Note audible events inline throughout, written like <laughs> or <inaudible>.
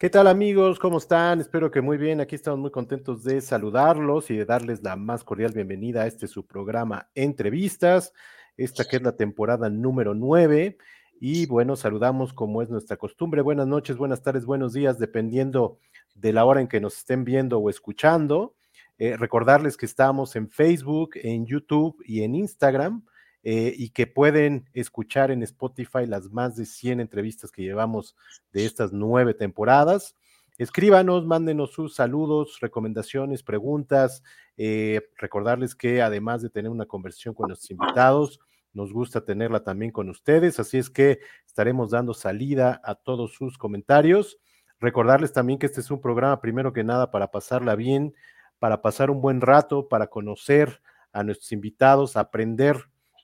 ¿Qué tal amigos? ¿Cómo están? Espero que muy bien. Aquí estamos muy contentos de saludarlos y de darles la más cordial bienvenida a este su programa Entrevistas, esta que es la temporada número 9. Y bueno, saludamos como es nuestra costumbre. Buenas noches, buenas tardes, buenos días, dependiendo de la hora en que nos estén viendo o escuchando. Eh, recordarles que estamos en Facebook, en YouTube y en Instagram. Eh, y que pueden escuchar en Spotify las más de 100 entrevistas que llevamos de estas nueve temporadas. Escríbanos, mándenos sus saludos, recomendaciones, preguntas. Eh, recordarles que además de tener una conversión con nuestros invitados, nos gusta tenerla también con ustedes, así es que estaremos dando salida a todos sus comentarios. Recordarles también que este es un programa, primero que nada, para pasarla bien, para pasar un buen rato, para conocer a nuestros invitados, aprender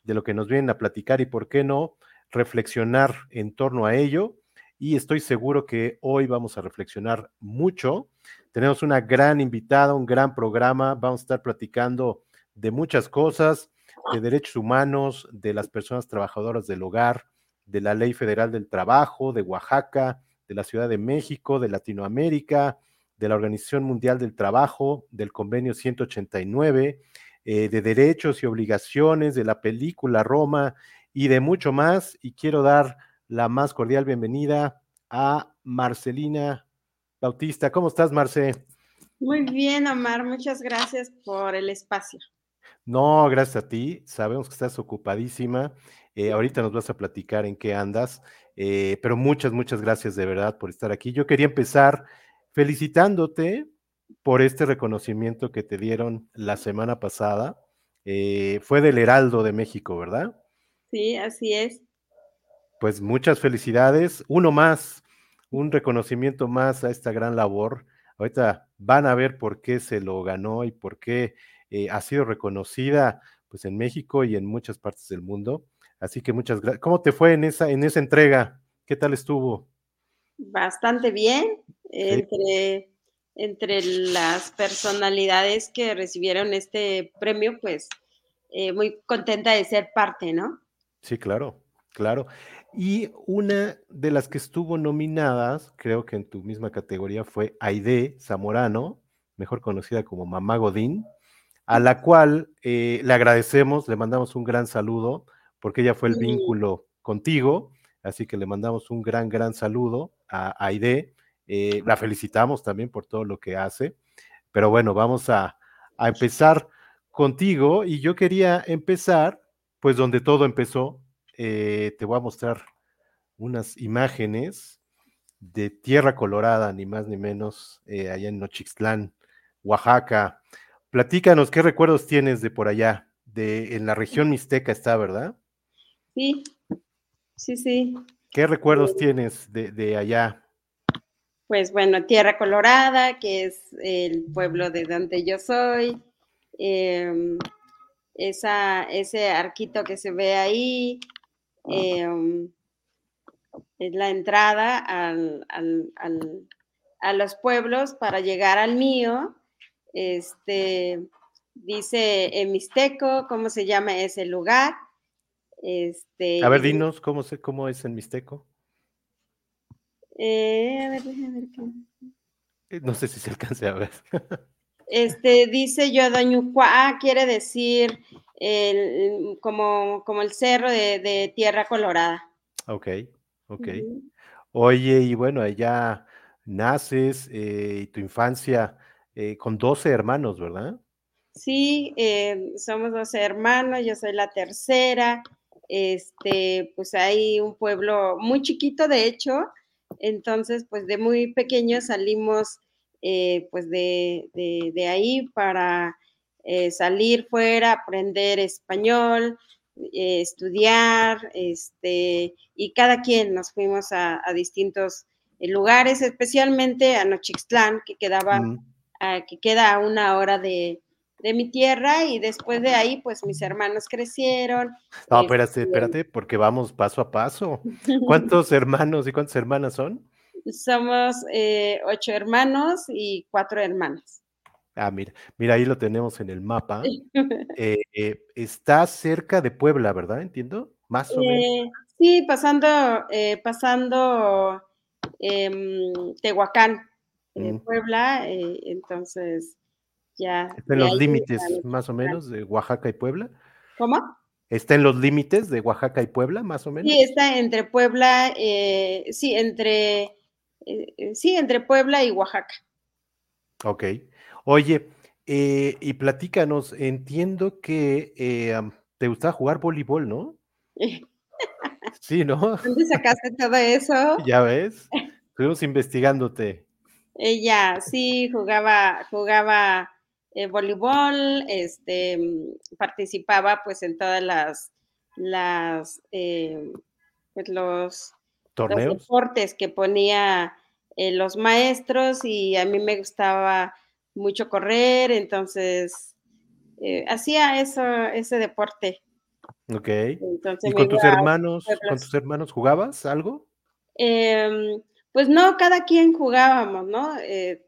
de lo que nos vienen a platicar y por qué no reflexionar en torno a ello. Y estoy seguro que hoy vamos a reflexionar mucho. Tenemos una gran invitada, un gran programa. Vamos a estar platicando de muchas cosas, de derechos humanos, de las personas trabajadoras del hogar, de la Ley Federal del Trabajo, de Oaxaca, de la Ciudad de México, de Latinoamérica, de la Organización Mundial del Trabajo, del Convenio 189 eh, de derechos y obligaciones, de la película Roma y de mucho más. Y quiero dar la más cordial bienvenida a Marcelina Bautista. ¿Cómo estás, Marce? Muy bien, Omar. Muchas gracias por el espacio. No, gracias a ti. Sabemos que estás ocupadísima. Eh, ahorita nos vas a platicar en qué andas, eh, pero muchas, muchas gracias de verdad por estar aquí. Yo quería empezar felicitándote por este reconocimiento que te dieron la semana pasada. Eh, fue del Heraldo de México, ¿verdad? Sí, así es. Pues muchas felicidades. Uno más, un reconocimiento más a esta gran labor. Ahorita van a ver por qué se lo ganó y por qué eh, ha sido reconocida pues en México y en muchas partes del mundo. Así que muchas gracias. ¿Cómo te fue en esa, en esa entrega? ¿Qué tal estuvo? Bastante bien. Entre entre las personalidades que recibieron este premio, pues eh, muy contenta de ser parte, ¿no? Sí, claro, claro. Y una de las que estuvo nominadas, creo que en tu misma categoría, fue Aide Zamorano, mejor conocida como Mamá Godín, a la cual eh, le agradecemos, le mandamos un gran saludo, porque ella fue el vínculo contigo, así que le mandamos un gran, gran saludo a Aide eh, la felicitamos también por todo lo que hace. Pero bueno, vamos a, empezar contigo y yo quería empezar, pues donde todo empezó. Eh, te voy a mostrar unas imágenes de Tierra Colorada, ni más ni menos, eh, allá en Nochixtlán, Oaxaca. Platícanos, ¿qué recuerdos tienes de por allá? De, en la región mixteca está, ¿verdad? Sí, sí, sí. ¿Qué recuerdos tienes de, de allá? Pues bueno, Tierra Colorada, que es el pueblo de donde yo soy, em, esa, ese arquito que se ve ahí, em, es la entrada al, a los pueblos para llegar al mío. Este, dice en Mixteco, ¿cómo se llama ese lugar? Este, a ver, dinos cómo, cómo es en Mixteco. Eh, a ver, déjame ver qué. Eh, no sé si se alcance a ver. <laughs> Este dice yo ah, quiere decir como, como el cerro de, tierra colorada. Ok, ok. Oye, y bueno, allá naces eh, y tu infancia con 12 hermanos, ¿verdad? Sí, somos 12 hermanos, yo soy la tercera. Este, pues hay un pueblo muy chiquito, de hecho, entonces, pues de muy pequeños salimos eh, pues de, ahí para eh, salir fuera, aprender español, eh, estudiar, este, y cada quien nos fuimos a, distintos lugares, especialmente a Nochixtlán, que quedaba, que queda a una hora de, de mi tierra y después de ahí, pues mis hermanos crecieron. No, espérate, este espérate, porque vamos paso a paso. <laughs> ¿Cuántos hermanos y cuántas hermanas son? Somos eh, ocho hermanos y cuatro hermanas. Ah, mira, mira, ahí lo tenemos en el mapa. <laughs> Eh, eh, está cerca de Puebla, ¿verdad? Entiendo, más o menos. Sí, pasando, pasando em, Tehuacán, Mm. Puebla, entonces ya. Está en los límites, más o menos, de Oaxaca y Puebla. ¿Cómo? Está en los límites de Oaxaca y Puebla, más o menos. Sí, está entre Puebla, eh, sí, entre, eh, eh, sí, entre Puebla y Oaxaca. Ok. Oye, eh, y platícanos, entiendo que te gustaba jugar voleibol, ¿no? Sí, ¿no? <laughs> ¿Dónde sacaste todo eso? Ya ves, estuvimos investigándote. Ella sí jugaba, jugaba eh, voleibol, este, mm, participaba pues en todas las, las, eh, pues los, los ¿Torneos? deportes que ponía eh, los maestros y a mí me gustaba mucho correr, entonces hacía eso, ese deporte. Ok. Entonces ¿Y con tus hermanos, con tus hermanos jugabas algo? Em, pues no, cada quien jugábamos, ¿no? Eh,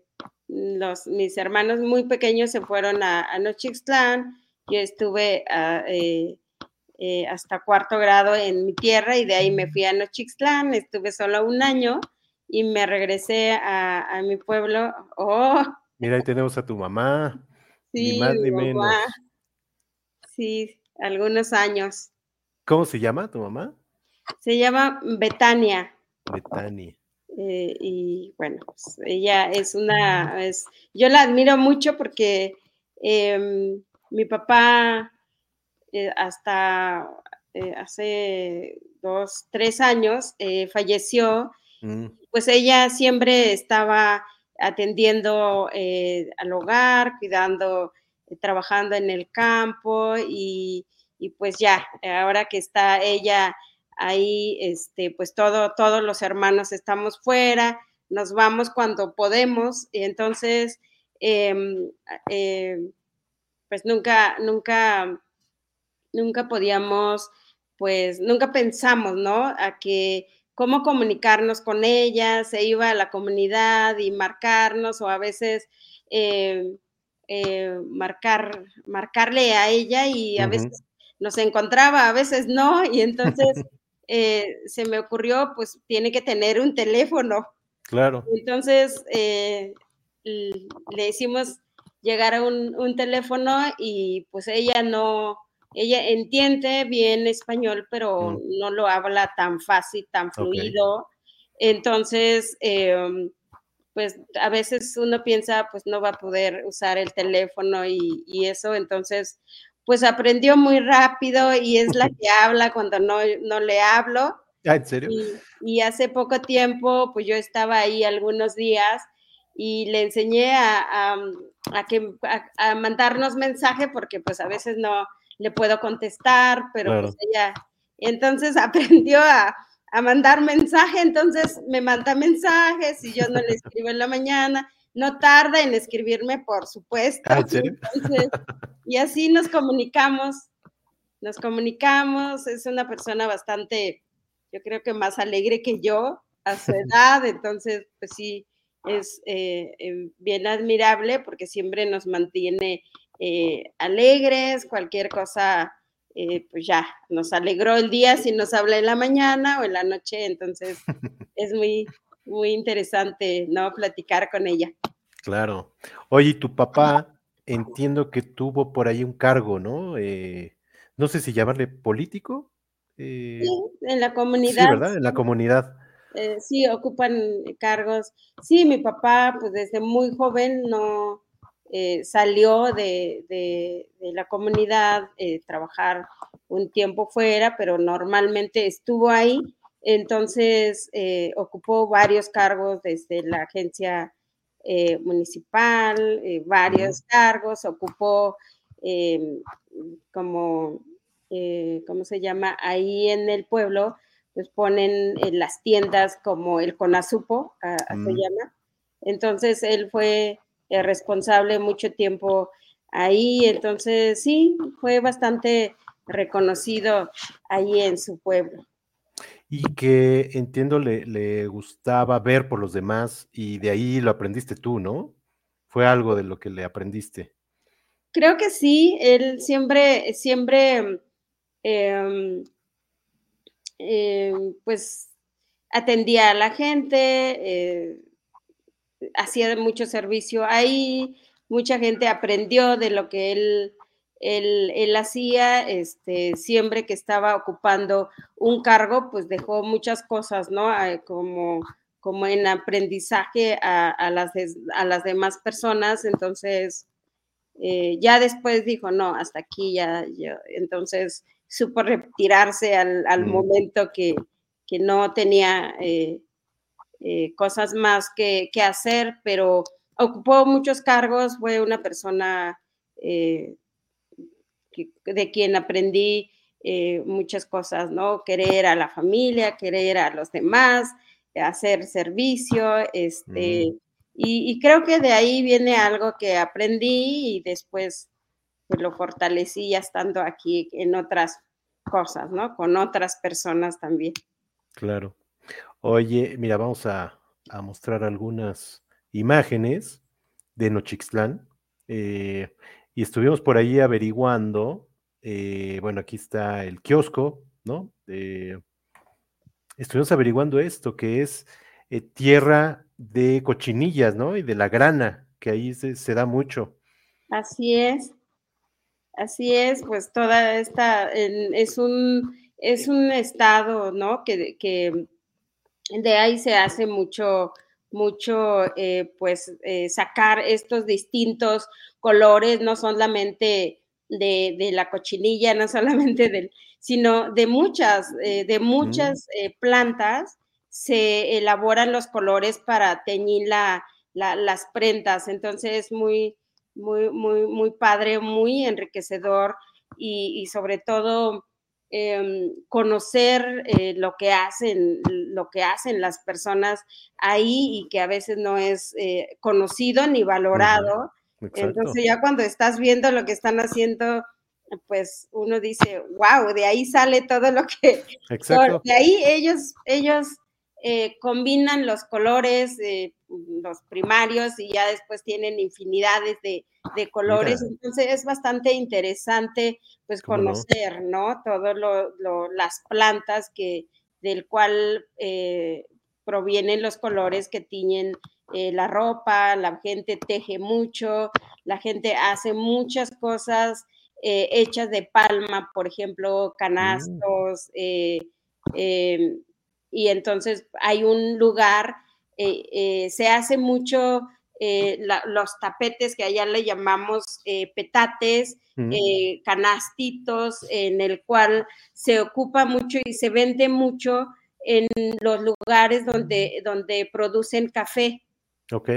los, mis hermanos muy pequeños se fueron a, a Nochixtlán, yo estuve a, eh, eh, hasta cuarto grado en mi tierra y de ahí me fui a Nochixtlán, estuve solo un año y me regresé a, a mi pueblo. <laughs> Oh, Mira, ahí tenemos a tu mamá, ni más ni menos. mamá, sí, algunos años. ¿Cómo se llama tu mamá? Se llama Betania. Betania. Eh, y bueno, pues ella es una, es, yo la admiro mucho porque eh, mi papá eh, hasta eh, hace dos, tres años falleció, Mm, pues ella siempre estaba atendiendo al hogar, cuidando, trabajando en el campo y, y, pues ya, ahora que está ella ahí, este, pues todo, todos los hermanos estamos fuera, nos vamos cuando podemos y entonces, eh, eh, pues nunca, nunca, nunca podíamos, pues nunca pensamos, ¿no? A que cómo comunicarnos con ella, se iba a la comunidad y marcarnos o a veces eh, eh, marcar, marcarle a ella y a veces nos encontraba, a veces no, y entonces <laughs> eh, se me ocurrió, pues tiene que tener un teléfono. Claro. Entonces eh, le hicimos llegar a un, un, teléfono y pues ella no, ella entiende bien español, pero mm. no lo habla tan fácil, tan fluido. Okay. Entonces, eh, pues a veces uno piensa, pues no va a poder usar el teléfono y, y eso, entonces, pues aprendió muy rápido y es la que habla cuando no, no le hablo. ¿Ah, ¿En serio? Y, y, hace poco tiempo, pues yo estaba ahí algunos días y le enseñé a, a, a que, a, a mandarnos mensaje porque pues a veces no, le puedo contestar, pero claro. pues ella, entonces <laughs> aprendió a, a, mandar mensaje, entonces me manda mensajes y yo no le escribo en la mañana, no tarda en escribirme, por supuesto. ¿Ah, ¿en serio? Entonces, y así nos comunicamos, nos comunicamos, es una persona bastante, yo creo que más alegre que yo a su <laughs> edad, entonces, pues sí, es eh, eh, bien admirable porque siempre nos mantiene eh, alegres, cualquier cosa, pues ya, nos alegró el día si nos habla en la mañana o en la noche, entonces <laughs> es muy, muy interesante, ¿no? Platicar con ella. Claro. Oye, tu papá, entiendo que tuvo por ahí un cargo, ¿no? Eh, no sé si llamarle político. sí, en la comunidad. Sí, ¿verdad? En la comunidad. Eh, sí, ocupan cargos. Sí, mi papá, pues desde muy joven no, eh, salió de, de, de, la comunidad, eh, trabajar un tiempo fuera, pero normalmente estuvo ahí, entonces eh, ocupó varios cargos desde la agencia eh, municipal, varios uh -huh. cargos, ocupó em, como, eh, ¿cómo se llama? Ahí en el pueblo, pues ponen las tiendas como el Conasupo, a, a uh -huh. se llama. Entonces él fue eh, responsable mucho tiempo ahí, entonces sí, fue bastante reconocido ahí en su pueblo. Y que entiendo le, le, gustaba ver por los demás y de ahí lo aprendiste tú, ¿no? Fue algo de lo que le aprendiste. Creo que sí, él siempre, siempre, eh, eh, pues atendía a la gente, eh, hacía mucho servicio ahí, mucha gente aprendió de lo que él, él, hacía, este, siempre que estaba ocupando un cargo, pues dejó muchas cosas, ¿no? Ah, como, como en aprendizaje a, las, a las demás personas, entonces eh, ya después dijo, no, hasta aquí ya, entonces supo retirarse al, mm. momento que, no tenía eh, eh, cosas más que, hacer, pero ocupó muchos cargos, fue una persona de quien aprendí muchas cosas, ¿no? Querer a la familia, querer a los demás, hacer servicio, este, mm. Y, creo que de ahí viene algo que aprendí y después pues, lo fortalecí ya estando aquí en otras cosas, ¿no? Con otras personas también. Claro. Oye, mira, vamos a, mostrar algunas imágenes de Nochixtlán. Eh, y estuvimos por ahí averiguando. Eh, bueno, aquí está el kiosco, ¿no? estuvimos averiguando esto, que es eh, tierra de cochinillas, ¿no? Y de la grana, que ahí se, da mucho. Así es, así es, pues toda esta, es un, es un estado, ¿no? Que, que de ahí se hace mucho, mucho, eh, pues, eh, sacar estos distintos colores, no solamente de, de, la cochinilla, no solamente del, sino de muchas, de muchas plantas se elaboran los colores para teñir las prendas. Entonces es muy, muy, muy, muy padre, muy enriquecedor y, sobre todo em, conocer eh, lo que hacen, lo que hacen las personas ahí y que a veces no es eh, conocido ni valorado. Entonces ya cuando estás viendo lo que están haciendo, pues uno dice, wow, de ahí sale todo lo que, Exacto. de ahí ellos, ellos eh, combinan los colores, eh, los primarios, y ya después tienen infinidades de, colores. Entonces es bastante interesante, pues, conocer, ¿no? Todas las plantas que, del cual eh, provienen los colores que tiñen la ropa, la gente teje mucho, la gente hace muchas cosas hechas de palma, por ejemplo, mm. canastos, em, y entonces hay un lugar, eh, eh, se hace mucho eh, los tapetes que allá le llamamos petates, canastitos, en el cual se ocupa mucho y se vende mucho en los lugares donde, donde producen café. Ok.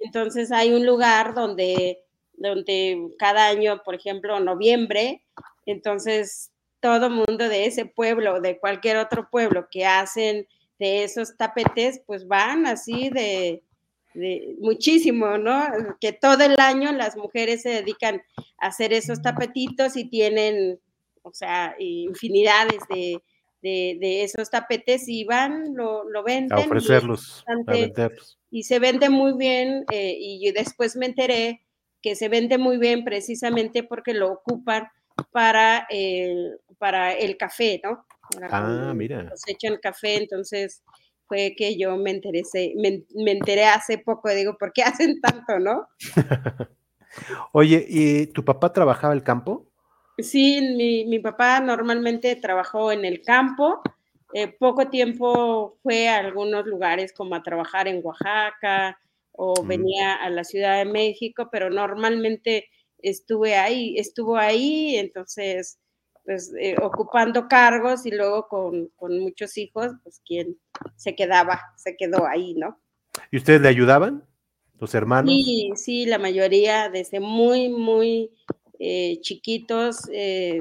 Entonces hay un lugar donde, donde cada año, por ejemplo, noviembre, entonces todo mundo de ese pueblo o de cualquier otro pueblo que hacen de esos tapetes, pues van así de, muchísimo, ¿no? Que todo el año las mujeres se dedican a hacer esos tapetitos y tienen, o sea, infinidades de, esos tapetes y van, lo, venden. A ofrecerlos, a venderlos. Y se vende muy bien eh, y después me enteré que se vende muy bien precisamente porque lo ocupan para el, para el café, ¿no? Ah, mira. Cosechan café, entonces fue que yo me interesé, me, enteré hace poco, digo, ¿por qué <laughs> hacen tanto, no? <laughs> Oye, ¿y tu papá trabajaba el campo? Sí, mi, papá normalmente trabajó en el campo. Eh, poco tiempo fue a algunos lugares como a trabajar en Oaxaca o mm. venía a la Ciudad de México, pero normalmente estuve ahí, estuvo ahí, entonces, pues eh, ocupando cargos y luego con, muchos hijos, pues quien se quedaba, se quedó ahí, ¿no? ¿Y ustedes le ayudaban? ¿Los hermanos? Sí, sí, la mayoría desde muy, muy eh, chiquitos, eh,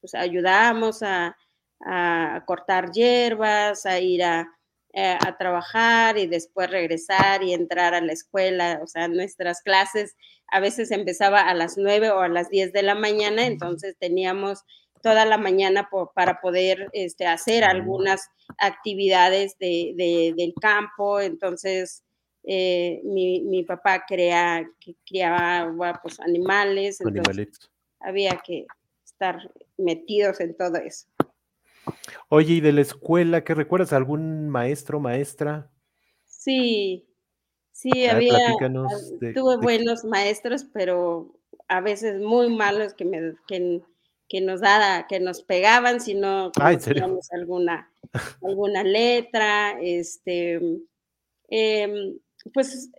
pues ayudábamos a, a cortar hierbas, a ir a, eh, a trabajar y después regresar y entrar a la escuela. O sea, nuestras clases a veces empezaba a las 9 o a las 10 de la mañana, entonces teníamos toda la mañana para poder este, hacer algunas actividades de, del campo. Entonces, eh, mi, papá crea, criaba pues, animales. Entonces había que estar metidos en todo eso. Oye, ¿y de la escuela qué recuerdas? ¿Algún maestro, maestra? Sí, sí, había, tuve buenos maestros, pero a veces muy malos que, me, que, que nos daba, que nos pegaban si no ah, alguna, <laughs> alguna letra, este, em, pues,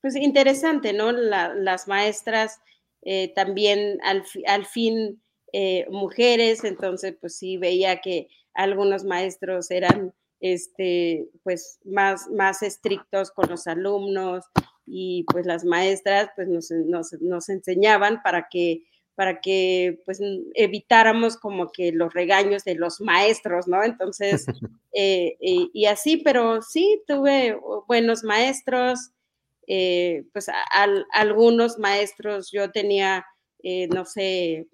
pues interesante, ¿no? las maestras eh, también al, al fin eh, mujeres, entonces pues sí veía que algunos maestros eran este, pues más, más estrictos con los alumnos y pues las maestras pues nos, nos enseñaban para que para que pues evitáramos como que los regaños de los maestros, ¿no? Entonces, <laughs> eh, y, así, pero sí, tuve buenos maestros, eh, pues algunos maestros, yo tenía, eh, no sé,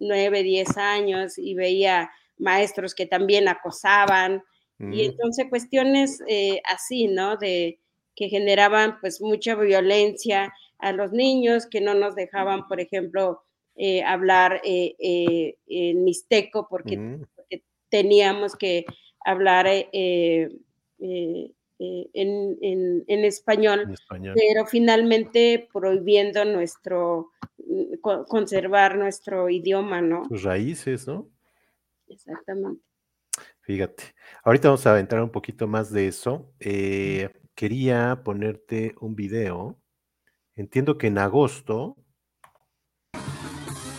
nueve, diez años y veía maestros que también acosaban, y mm. entonces cuestiones así, ¿no? De que generaban pues mucha violencia a los niños, que no nos dejaban, por ejemplo, eh, hablar eh, eh, en mixteco porque, mm. teníamos que hablar en, español, pero finalmente prohibiendo nuestro, conservar nuestro idioma, ¿no? Sus raíces, ¿no? Exactamente. Fíjate, ahorita vamos a entrar un poquito más de eso. quería ponerte un video. Entiendo que en agosto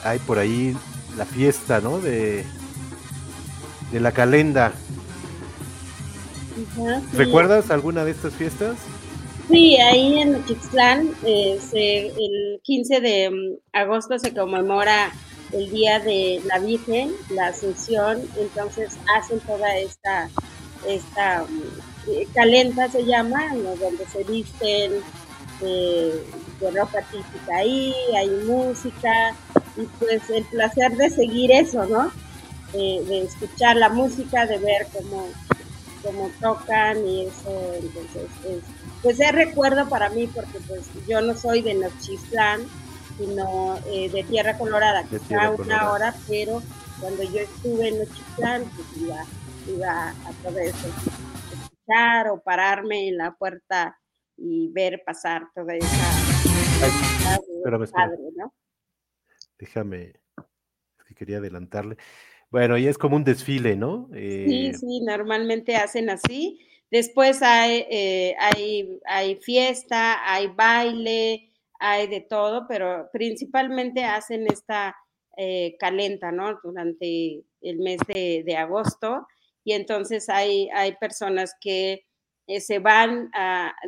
hay por ahí la fiesta, ¿no? De, de la calenda. ¿Recuerdas alguna de estas fiestas? Sí, ahí en Chixtlán, eh, el 15 de mm, agosto se conmemora el Día de la Virgen, la Asunción, entonces hacen toda esta, esta mm, eh, calenda se llama, donde se visten eh, de ropa típica ahí, hay música, y pues el placer de seguir eso, ¿no? de escuchar la música, de ver cómo, cómo tocan y eso, entonces, pues es recuerdo para mí porque pues yo no soy de Nochistlán, sino eh, de Tierra Colorada, que está una hora, pero cuando yo estuve en Nochistlán, pues iba, iba a todo eso, escuchar o pararme en la puerta y ver pasar toda esa... ¿no? Déjame, que quería adelantarle. Bueno, y es como un desfile, ¿no? sí, eh, sí, normalmente hacen así. Después hay, eh, hay, hay fiesta, hay baile, hay de todo, pero principalmente hacen esta eh, calenta, ¿no? Durante el mes de, agosto. Y entonces hay, hay personas que se van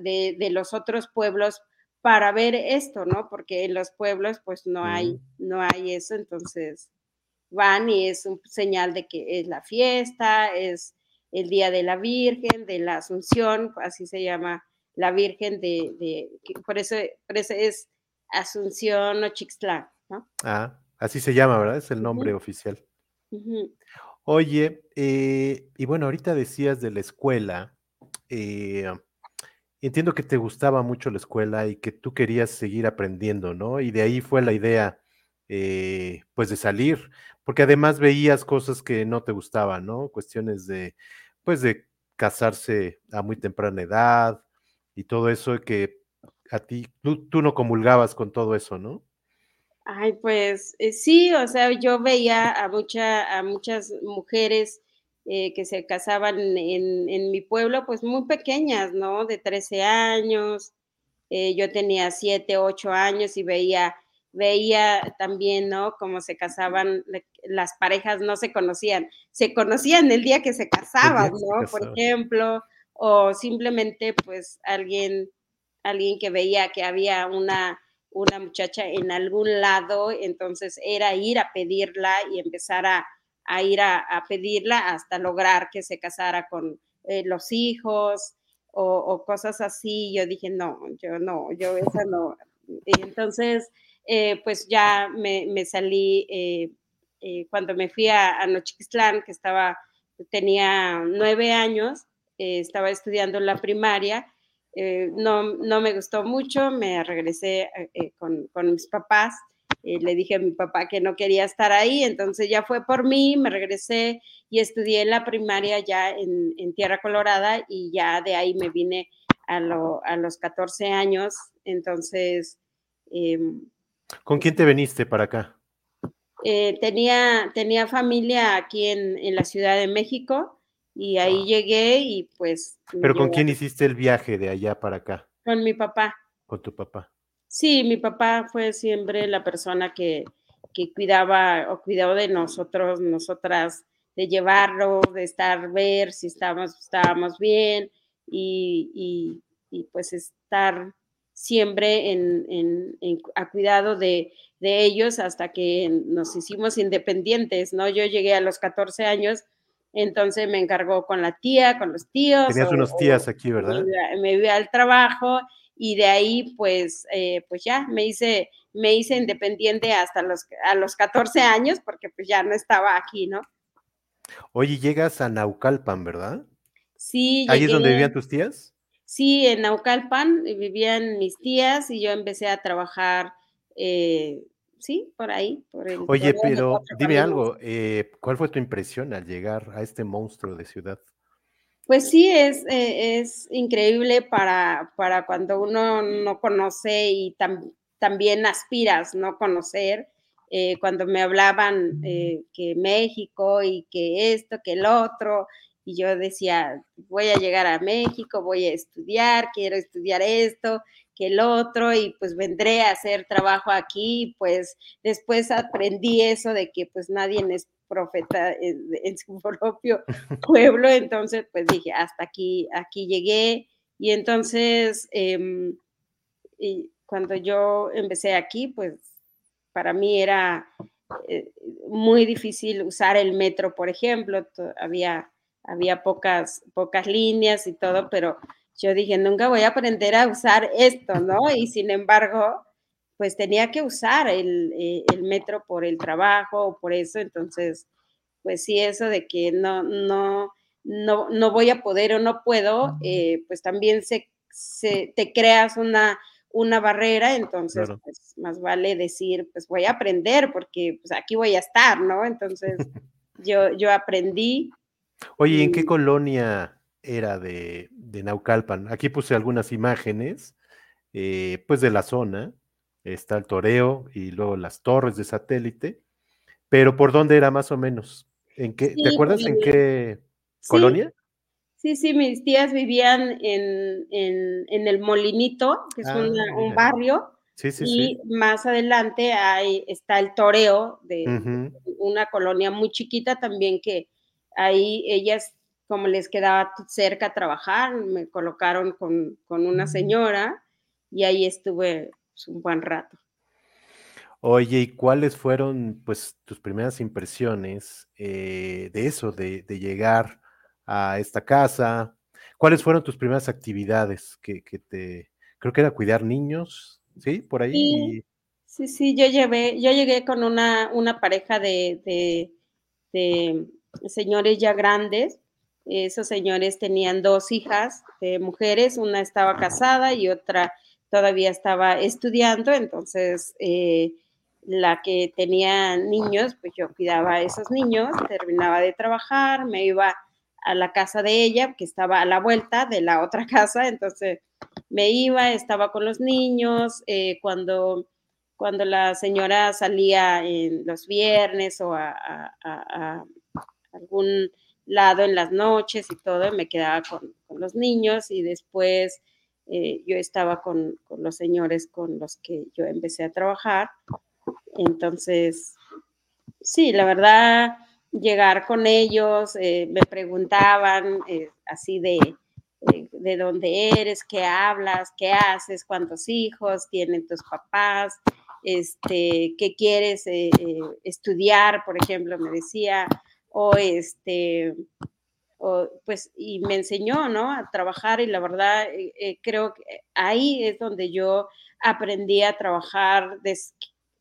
de, de, los otros pueblos para ver esto, ¿no? Porque en los pueblos pues no hay, no hay eso, entonces van y es un señal de que es la fiesta, es el Día de la Virgen, de la Asunción, así se llama la Virgen de, por, eso, es Asunción o Chixtlán, ¿no? Ah, así se llama, ¿verdad? Es el nombre oficial. Oye, eh, y bueno, ahorita decías de la escuela, eh, entiendo que te gustaba mucho la escuela y que tú querías seguir aprendiendo, ¿no? Y de ahí fue la idea, eh, pues, de salir, porque además veías cosas que no te gustaban, ¿no? Cuestiones de, pues, de casarse a muy temprana edad y todo eso que a ti, tú, no comulgabas con todo eso, ¿no? Ay, pues eh, sí, o sea, yo veía a, mucha, a muchas mujeres eh, que se casaban en, mi pueblo, pues muy pequeñas, ¿no? De 13 años, eh, yo tenía 7, 8 años y veía, veía también, ¿no? Cómo se casaban, las parejas no se conocían, se conocían el día que se casaban, ¿no? Por ejemplo, o simplemente pues alguien, alguien que veía que había una, una muchacha en algún lado, entonces era ir a pedirla y empezar a a ir a, pedirla hasta lograr que se casara con eh, los hijos o, cosas así. Yo dije, no, yo no, yo esa no. Y entonces, eh, pues ya me, salí eh, cuando me fui a, a Nochixtlán, que estaba, tenía nueve años, estaba estudiando la primaria. no, no me gustó mucho, me regresé con, con mis papás le dije a mi papá que no quería estar ahí, entonces ya fue por mí, me regresé y estudié la primaria ya en, Tierra Colorada y ya de ahí me vine a, los 14 años. Entonces... Em, ¿Con quién te viniste para acá? Eh, tenía, tenía familia aquí en, la Ciudad de México y ahí ah. llegué y pues... ¿Pero con quién hiciste el viaje de allá para acá? Con mi papá. Con tu papá. Sí, mi papá fue siempre la persona que, que cuidaba o cuidaba de nosotros, nosotras, de llevarlo, de estar, ver si estábamos, estábamos bien y, y, pues estar siempre en, en, a cuidado de, de, ellos hasta que nos hicimos independientes, ¿no? Yo llegué a los 14 años, entonces me encargó con la tía, con los tíos. Tenías unos tías aquí, ¿verdad? Me iba al trabajo y de ahí pues, eh, pues ya me hice, me hice independiente hasta los, a los 14 años porque pues ya no estaba aquí, ¿no? Oye, llegas a Naucalpan, ¿verdad? Sí. ¿Ahí es donde vivían tus tías? Sí, en Naucalpan vivían mis tías y yo empecé a trabajar, eh, sí, por ahí. Por el, Oye, pero dime algo, eh, ¿cuál fue tu impresión al llegar a este monstruo de ciudad? Pues sí, es, eh, es increíble para, para, cuando uno no conoce y también aspiras no conocer. Eh, cuando me hablaban eh, que México y que esto, que el otro, y yo decía, voy a llegar a México, voy a estudiar, quiero estudiar esto, que el otro, y pues vendré a hacer trabajo aquí, pues después aprendí eso de que pues nadie es profeta en, su <laughs> propio pueblo, entonces pues dije, hasta aquí, aquí llegué, y entonces em, cuando yo empecé aquí, pues para mí era eh, muy difícil usar el metro, por ejemplo, había, había pocas, pocas líneas y todo, pero yo dije, nunca voy a aprender a usar esto, ¿no? Y sin embargo, pues tenía que usar el, eh, el, metro por el trabajo o por eso, entonces, pues sí, eso de que no, no, no, no voy a poder o no puedo, eh, pues también se, se, te creas una, una barrera, entonces, pues más vale decir, pues voy a aprender porque pues aquí voy a estar, ¿no? Entonces, <laughs> yo, yo aprendí. Oye, ¿en qué colonia era de, de Naucalpan? Aquí puse algunas imágenes, eh, pues de la zona está el toreo y luego las torres de satélite, pero ¿por dónde era más o menos? ¿En qué, ¿Te acuerdas en qué colonia? Sí, sí, mis tías vivían en, el Molinito, que es ah, un barrio, sí, sí, y más adelante hay, está el Toreo, de una colonia muy chiquita también que ahí ellas, como les quedaba cerca trabajar, me colocaron con, con una mm. señora y ahí estuve pues, un buen rato. Oye, ¿y cuáles fueron pues tus primeras impresiones eh, de eso, de, llegar a esta casa? ¿Cuáles fueron tus primeras actividades que, te, creo que era cuidar niños, ¿sí? Por ahí. Sí, sí, yo llevé, yo llegué con una, una pareja de, de, de señores ya grandes. Esos señores tenían dos hijas de mujeres, una estaba casada y otra todavía estaba estudiando, entonces eh, la que tenía niños, pues yo cuidaba a esos niños, terminaba de trabajar, me iba a la casa de ella, que estaba a la vuelta de la otra <laughs> casa, entonces me iba, estaba con los niños, eh, cuando, cuando la señora salía en los viernes o a, algún lado en las noches y todo, me quedaba con, los niños y después eh, yo estaba con, los señores con los que yo empecé a trabajar. Entonces, sí, la verdad, llegar con ellos, eh, me preguntaban eh, así de, de dónde eres, qué hablas, qué haces, cuántos hijos tienen tus papás, este, qué quieres estudiar, por ejemplo, me decía, o este, pues, y me enseñó, ¿no? A trabajar y la verdad, creo que ahí es donde yo aprendí a trabajar,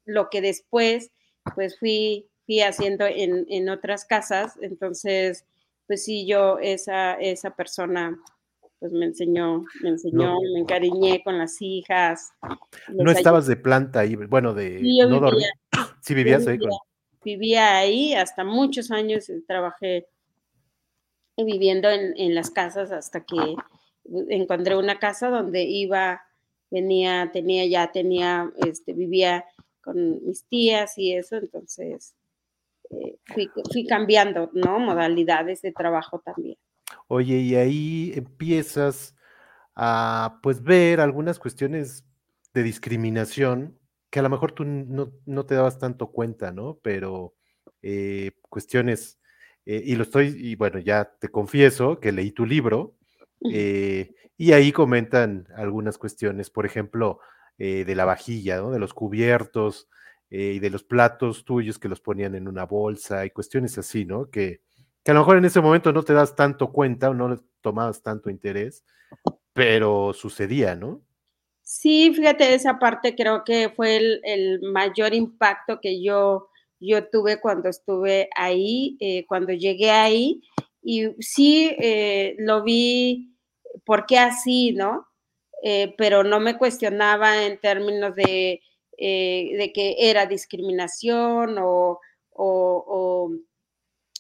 lo que después pues fui, fui haciendo en, en, otras casas. Entonces, pues sí, yo, esa, esa persona pues me enseñó, me enseñó, me encariñé con las hijas. No estabas de planta ahí, bueno, de... Sí, no vivía, sí vivías ahí. Vivía, ahí hasta muchos años, trabajé viviendo en, en las casas hasta que encontré una casa donde iba, venía, tenía, ya tenía, este, vivía con mis tías y eso, entonces eh, fui, cambiando, ¿no? Modalidades de trabajo también. Oye, y ahí empiezas a, pues, ver algunas cuestiones de discriminación que a lo mejor tú no, no te dabas tanto cuenta, ¿no? Pero eh, cuestiones, eh, y lo estoy, y bueno, ya te confieso que leí tu libro, eh, y ahí comentan algunas cuestiones, por ejemplo, eh, de la vajilla, ¿no? de los cubiertos y de los platos tuyos que los ponían en una bolsa y cuestiones así, ¿no? Que, que a lo mejor en ese momento no te das tanto cuenta o no le tomabas tanto interés, pero sucedía, ¿no? Sí, fíjate, esa parte creo que fue el, el mayor impacto que yo, yo tuve cuando estuve ahí, eh, cuando llegué ahí, y sí eh, lo vi, ¿por qué así, no? Eh, pero no me cuestionaba en términos de, de que era discriminación o, o,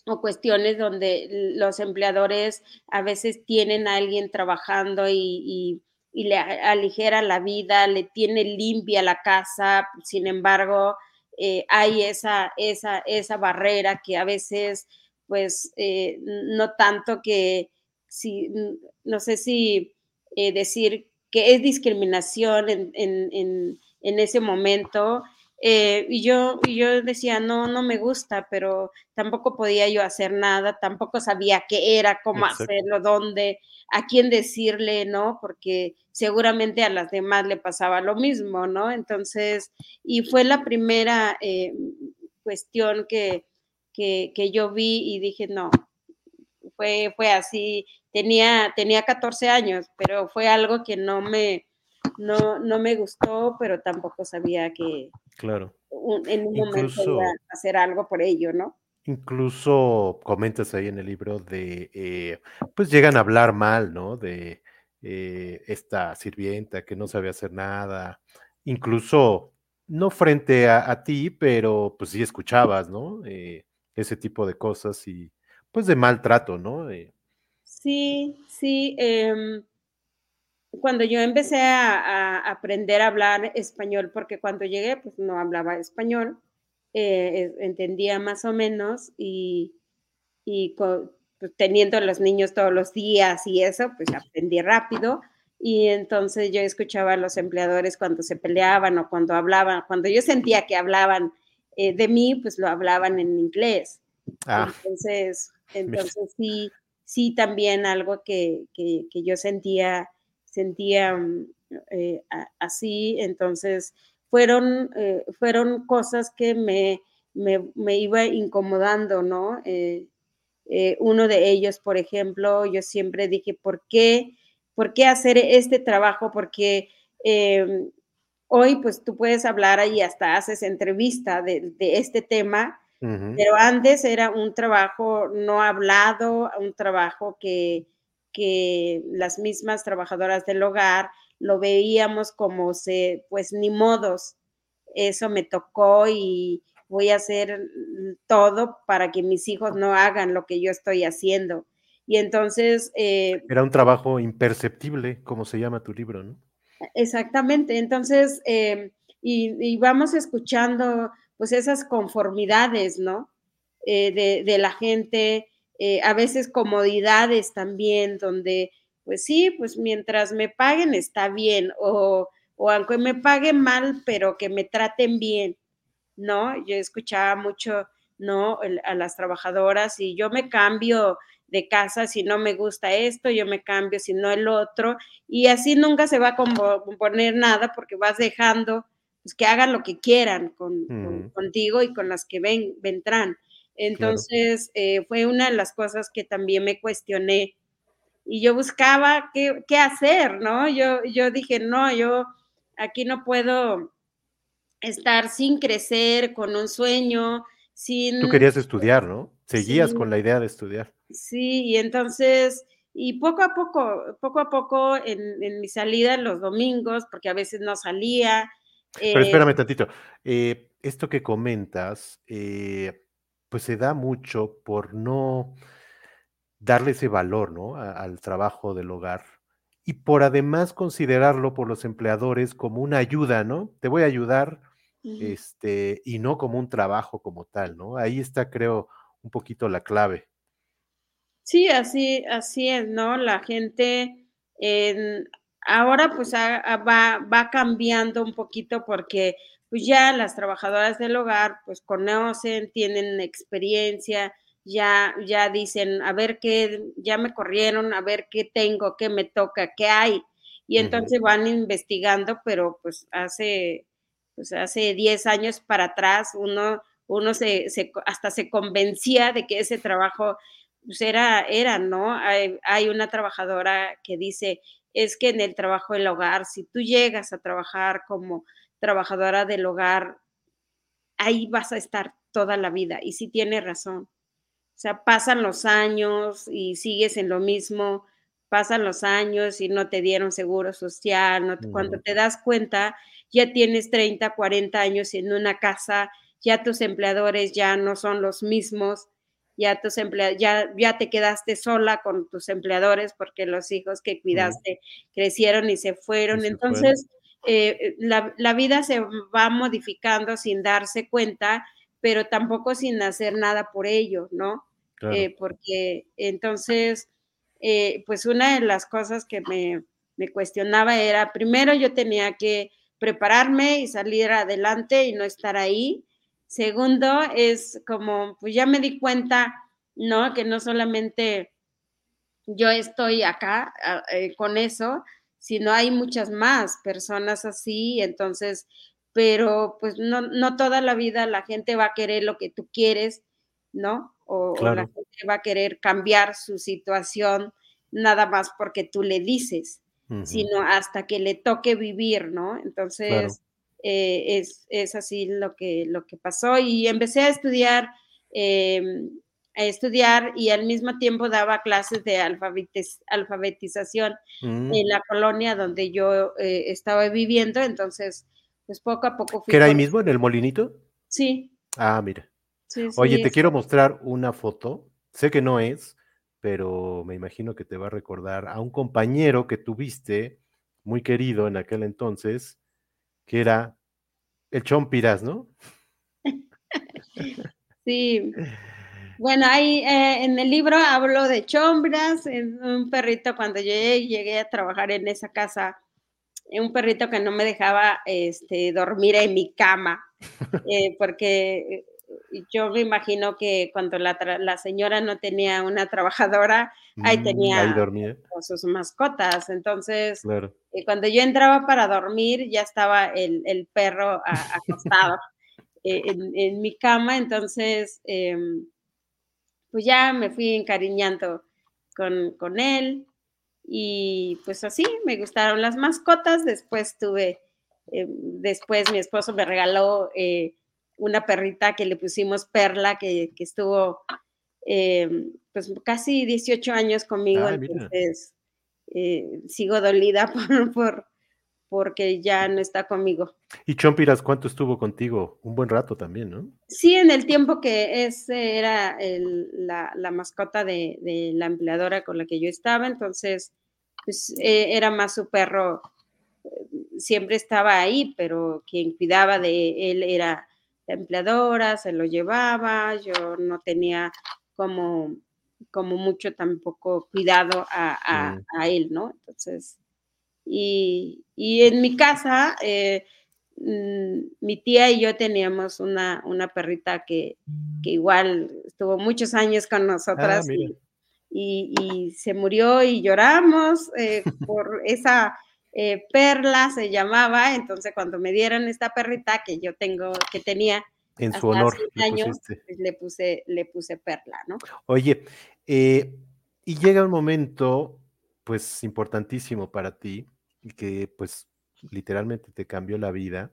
o, cuestiones donde los empleadores a veces tienen a alguien trabajando y, y le aligera la vida, le tiene limpia la casa, sin embargo, eh, hay esa, esa, esa barrera que a veces pues eh, no tanto que, si, no sé si eh, decir que es discriminación en, en, en, en ese momento. Eh, y yo, yo decía, no, no me gusta, pero tampoco podía yo hacer nada, tampoco sabía qué era, cómo Exacto. hacerlo, dónde, a quién decirle, ¿no? Porque seguramente a las demás le pasaba lo mismo, ¿no? Entonces, y fue la primera eh, cuestión que, que, que, yo vi y dije, no, fue, fue así, tenía, tenía 14 años, pero fue algo que no me, no, no me gustó, pero tampoco sabía que claro. un, en un incluso, momento hacer algo por ello, ¿no? Incluso comentas ahí en el libro de, eh, pues llegan a hablar mal, ¿no? De eh, esta sirvienta que no sabe hacer nada, incluso no frente a, a ti, pero pues sí escuchabas, ¿no? Eh, ese tipo de cosas y pues de maltrato, ¿no? Eh, sí, sí. Eh, cuando yo empecé a, a, aprender a hablar español, porque cuando llegué pues no hablaba español, eh, entendía más o menos y, y con, pues, teniendo a los niños todos los días y eso, pues aprendí rápido. Y entonces yo escuchaba a los empleadores cuando se peleaban o cuando hablaban, cuando yo sentía que hablaban eh, de mí, pues lo hablaban en inglés. Ah. Entonces, entonces sí, sí también algo que, que, que yo sentía, sentía mm, eh, así, entonces fueron, eh, fueron cosas que me, me, me, iba incomodando, ¿no? Eh, uno de ellos, por ejemplo, yo siempre dije, ¿por qué, por qué hacer este trabajo? Porque em, hoy pues tú puedes hablar y hasta haces entrevista de, de este tema, pero antes era un trabajo no hablado, un trabajo que, que las mismas trabajadoras del hogar lo veíamos como se, pues ni modos, eso me tocó y voy a hacer todo para que mis hijos no hagan lo que yo estoy haciendo. Y entonces... Eh, Era un trabajo imperceptible, como se llama tu libro, ¿no? Exactamente, entonces, eh, y, y, vamos escuchando pues esas conformidades, ¿no? Eh, de, de, la gente, eh, a veces comodidades también, donde, pues sí, pues mientras me paguen está bien, o, o aunque me paguen mal, pero que me traten bien, ¿no? Yo escuchaba mucho, ¿no? A las trabajadoras y yo me cambio de casa si no me gusta esto, yo me cambio si no el otro, y así nunca se va a componer nada porque vas dejando pues, que hagan lo que quieran con, mm. con, contigo y con las que ven, vendrán. Entonces, claro. eh, fue una de las cosas que también me cuestioné y yo buscaba qué, qué hacer, ¿no? Yo, yo dije, no, yo aquí no puedo estar sin crecer, con un sueño, sin... Tú querías estudiar, ¿no? Seguías sí. con la idea de estudiar. Sí, y entonces, y poco a poco, poco a poco en, en mi salida los domingos, porque a veces no salía. Pero eh, espérame tantito, eh, esto que comentas, eh, pues se da mucho por no, darle ese valor, ¿no? al trabajo del hogar. Y por además considerarlo por los empleadores como una ayuda, ¿no? Te voy a ayudar, este, y no como un trabajo como tal, ¿no? Ahí está, creo, un poquito la clave. Sí, así, así es, ¿no? La gente ahora pues va, va cambiando un poquito porque pues ya las trabajadoras del hogar pues conocen, tienen experiencia, ya, ya dicen, a ver qué, ya me corrieron, a ver qué tengo, qué me toca, qué hay. Y entonces van investigando, pero pues hace, pues hace 10 años para atrás uno, uno se, se, hasta se convencía de que ese trabajo pues era, era, ¿no? Hay, hay, una trabajadora que dice, es que en el trabajo del hogar, si tú llegas a trabajar como trabajadora del hogar, ahí vas a estar toda la vida. Y sí tiene razón. O sea, pasan los años y sigues en lo mismo, pasan los años y no te dieron seguro social, cuando te das cuenta, ya tienes 30, 40 años en una casa, ya tus empleadores ya no son los mismos, ya tus ya, ya te quedaste sola con tus empleadores porque los hijos que cuidaste crecieron y se fueron. Entonces, eh, la, la, vida se va modificando sin darse cuenta, pero tampoco sin hacer nada por ello, ¿no? Eh, porque entonces, eh, pues una de las cosas que me, me, cuestionaba era, primero yo tenía que prepararme y salir adelante y no estar ahí. Segundo, es como, pues ya me di cuenta, ¿no? Que no solamente yo estoy acá ah, eh, con eso, sino hay muchas más personas así, entonces, pero pues no, no toda la vida la gente va a querer lo que tú quieres, ¿no? o, la gente va a querer cambiar su situación nada más porque tú le dices, sino hasta que le toque vivir, ¿no? Entonces, eh, es, así lo que, lo que pasó y empecé a estudiar, em, a estudiar y al mismo tiempo daba clases de alfabetización mm. en la colonia donde yo eh, estaba viviendo, entonces, pues poco a poco fui... ¿Que era ahí mismo, en el molinito? Sí. Ah, mira. Oye, te quiero mostrar una foto. Sé que no es, pero me imagino que te va a recordar a un compañero que tuviste, muy querido en aquel entonces, que era el Chompiras, ¿no? <laughs> Sí. Bueno, ahí eh, en el libro hablo de Chompiras, un perrito cuando yo llegué a trabajar en esa casa, un perrito que no me dejaba este, dormir en mi cama, <laughs> eh, porque yo me imagino que cuando la, señora no tenía una trabajadora, ahí mm, tenía sus mascotas. Entonces, eh, cuando yo entraba para dormir, ya estaba el, perro acostado <laughs> eh, en, mi cama. Entonces, em, pues ya me fui encariñando con, él. Y pues así, me gustaron las mascotas. Después tuve, em, después mi esposo me regaló eh, una perrita que le pusimos Perla, que, estuvo eh, pues casi 18 años conmigo, entonces eh, sigo dolida <laughs> por, porque ya no está conmigo. ¿Y Chompiras cuánto estuvo contigo? Un buen rato también, ¿no? Sí, en el tiempo que ese era la, mascota de, la empleadora con la que yo estaba, entonces pues eh, era más su perro, siempre estaba ahí, pero quien cuidaba de él era empleadora, se lo llevaba, yo no tenía como, como mucho tampoco cuidado a, él, ¿no? Entonces, y, en mi casa, eh, mm, mi tía y yo teníamos una, una perrita que, igual estuvo muchos años con nosotras ah, y, se murió y lloramos eh, <laughs> por esa eh, Perla se llamaba, entonces cuando me dieron esta perrita que yo tengo, que tenía en su honor, años, pues, le, puse, le puse Perla, ¿no? Oye, eh, y llega un momento, pues, importantísimo para ti, y que, pues, literalmente te cambió la vida,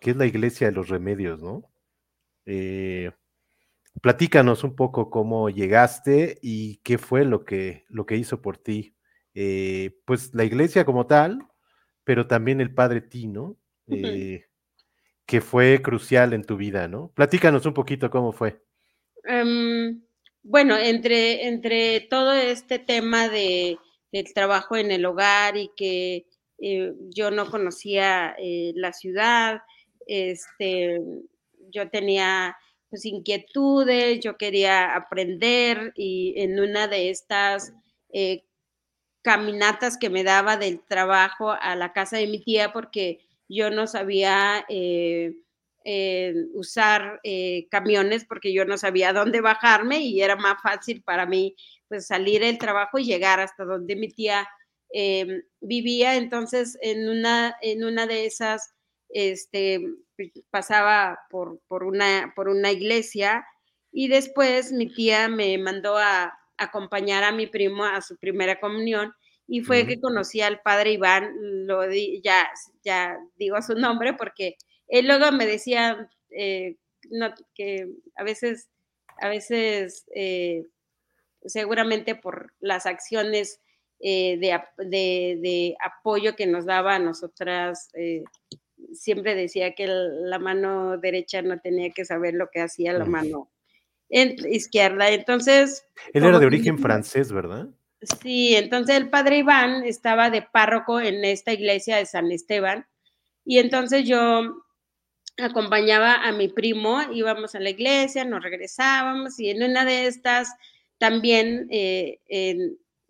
que es la iglesia de los remedios, ¿no? Eh, platícanos un poco cómo llegaste y qué fue lo que, lo que hizo por ti eh, pues la iglesia como tal, pero también el Padre Tino, eh, que fue crucial en tu vida, ¿no? Platícanos un poquito cómo fue. Em, bueno, entre, entre todo este tema de, del trabajo en el hogar y que eh, yo no conocía eh, la ciudad, este, yo tenía pues inquietudes, yo quería aprender y en una de estas eh, caminatas que me daba del trabajo a la casa de mi tía porque yo no sabía usar camiones porque yo no sabía dónde bajarme y era más fácil para mí pues salir del trabajo y llegar hasta donde mi tía vivía. Entonces en una, en una de esas este, pasaba por, por, una, por una iglesia y después mi tía me mandó a, acompañar a mi primo a su primera comunión y fue que conocí al padre Iván, lo ya, ya digo su nombre porque él luego me decía eh, que a veces, a veces eh, seguramente por las acciones eh, de, apoyo que nos daba a nosotras, siempre decía que la mano derecha no tenía que saber lo que hacía la mano izquierda. Entonces... Él era de origen francés, ¿verdad? Sí, entonces el padre Iván estaba de párroco en esta iglesia de San Esteban y entonces yo acompañaba a mi primo, íbamos a la iglesia, nos regresábamos y en una de estas también eh,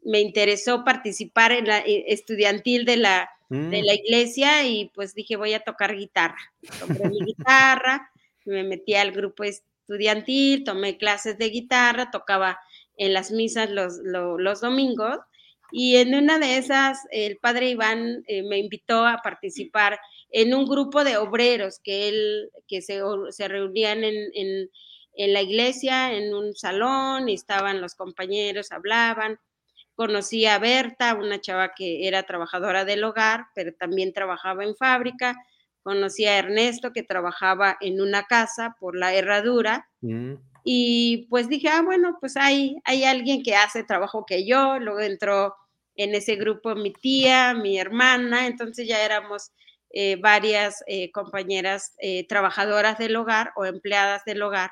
me interesó participar en la eh, estudiantil de la, de mm. la iglesia y pues dije voy a tocar guitarra. Compré mi guitarra, me metí al grupo estudiantil, tomé clases de guitarra, tocaba en las misas los, los, domingos. Y en una de esas, el padre Iván eh, me invitó a participar en un grupo de obreros que él, que se, se reunían en, en, en, la iglesia, en un salón, y estaban los compañeros, hablaban. Conocí a Berta, una chava que era trabajadora del hogar, pero también trabajaba en fábrica. Conocí a Ernesto, que trabajaba en una casa por la herradura. Mm. Y pues dije, ah, bueno, pues hay, hay alguien que hace trabajo que yo. Luego entró en ese grupo mi tía, mi hermana, entonces ya éramos eh, varias eh, compañeras eh, trabajadoras del hogar o empleadas del hogar,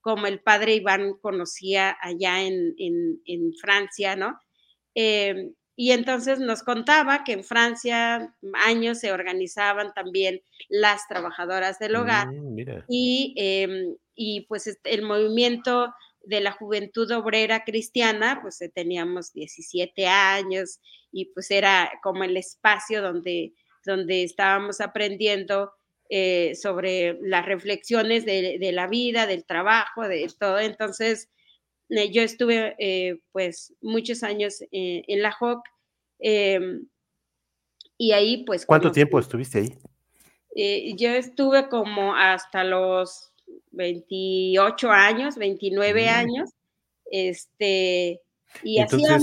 como el padre Iván conocía allá en, en, Francia, ¿no? Y entonces nos contaba que en Francia años se organizaban también las trabajadoras del hogar mm, y em, y pues el movimiento de la juventud obrera cristiana, pues eh, teníamos 17 años y pues era como el espacio donde, donde estábamos aprendiendo eh, sobre las reflexiones de, la vida, del trabajo, de todo. Entonces, eh, yo estuve pues muchos años en la JOC em, y ahí pues... ¿Cuánto tiempo estuviste ahí? yo estuve como hasta los 28 años, 29 años, este, y hacía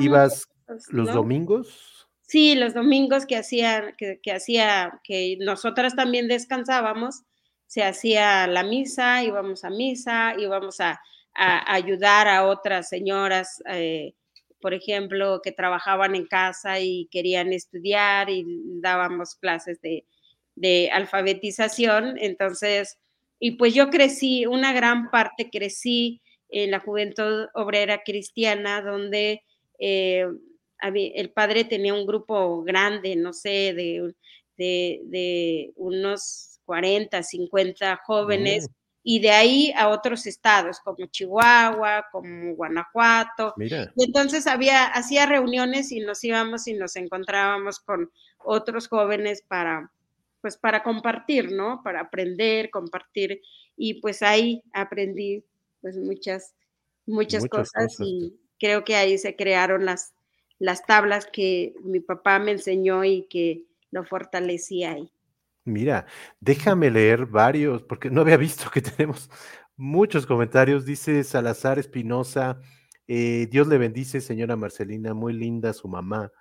¿Ibas los domingos? Sí, los domingos que hacía, que, hacía, que nosotras también descansábamos, se hacía la misa, íbamos a misa, íbamos a, ayudar a otras señoras, eh, por ejemplo, que trabajaban en casa y querían estudiar y dábamos clases de, de alfabetización. Entonces, y pues yo crecí, una gran parte crecí en la Juventud Obrera Cristiana, donde eh, el padre tenía un grupo grande, no sé, de, de, unos 40, 50 jóvenes. Mm. Y de ahí a otros estados como Chihuahua, como Guanajuato. Y entonces había, hacía reuniones y nos íbamos y nos encontrábamos con otros jóvenes para, pues para compartir, ¿no? Para aprender, compartir. Y pues ahí aprendí pues muchas, muchas, cosas, y creo que ahí se crearon las, las tablas que mi papá me enseñó y que lo fortalecía ahí. Mira, déjame leer varios, porque no había <laughs> visto que tenemos muchos comentarios. Dice Salazar Espinosa, eh, Dios le bendice, señora Marcelina, muy linda su mamá.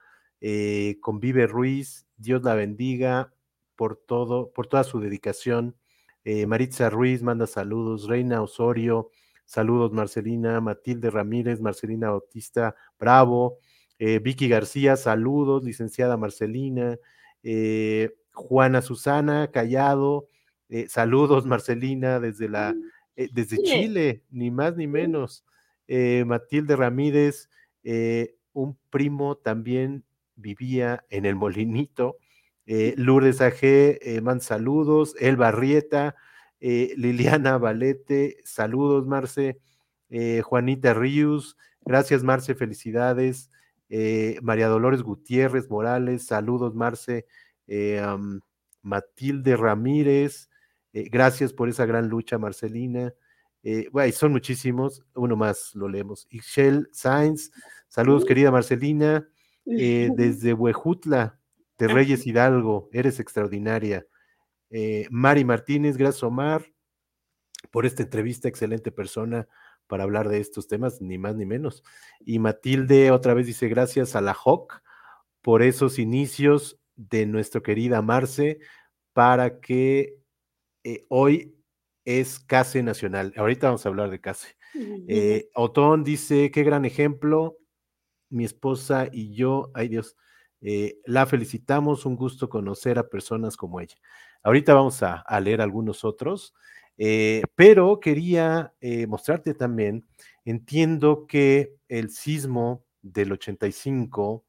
Eh, convive Ruiz, Dios la bendiga por todo, por toda su dedicación. Eh, Maritza Ruiz manda saludos, Reina Osorio, saludos Marcelina, Matilde Ramírez, Marcelina Bautista, bravo, Vicky García, saludos, licenciada Marcelina, eh, Juana Susana Callado, saludos Marcelina desde la, desde Chile, ni más ni menos. Eh, Matilde Ramírez, eh, un primo también vivía en el Molinito. Eh, Lourdes AG, man saludos. El Barrieta, Liliana Valete, saludos, Marce. Juanita Ríos, gracias, Marce, felicidades. María Dolores Gutiérrez Morales, saludos, Marce. Matilde Ramírez, gracias por esa gran lucha, Marcelina. Eh, son muchísimos, uno más lo leemos. Ixchel Sainz, saludos querida Marcelina, eh, <laughs> desde Huejutla, de Reyes Hidalgo, eres extraordinaria. Eh, Mari Martínez, gracias Omar por esta entrevista, excelente persona para hablar de estos temas, ni más ni menos. Y Matilde otra vez dice gracias a la HOC por esos inicios de nuestra querida Marce para que hoy es CASE Nacional. Ahorita vamos a hablar de CASE. Eh, Otón dice, qué gran ejemplo. Mi esposa y yo, ay Dios, eh, la felicitamos, un gusto conocer a personas como ella. Ahorita vamos a, leer algunos otros, eh, pero quería mostrarte también, entiendo que el sismo del 85,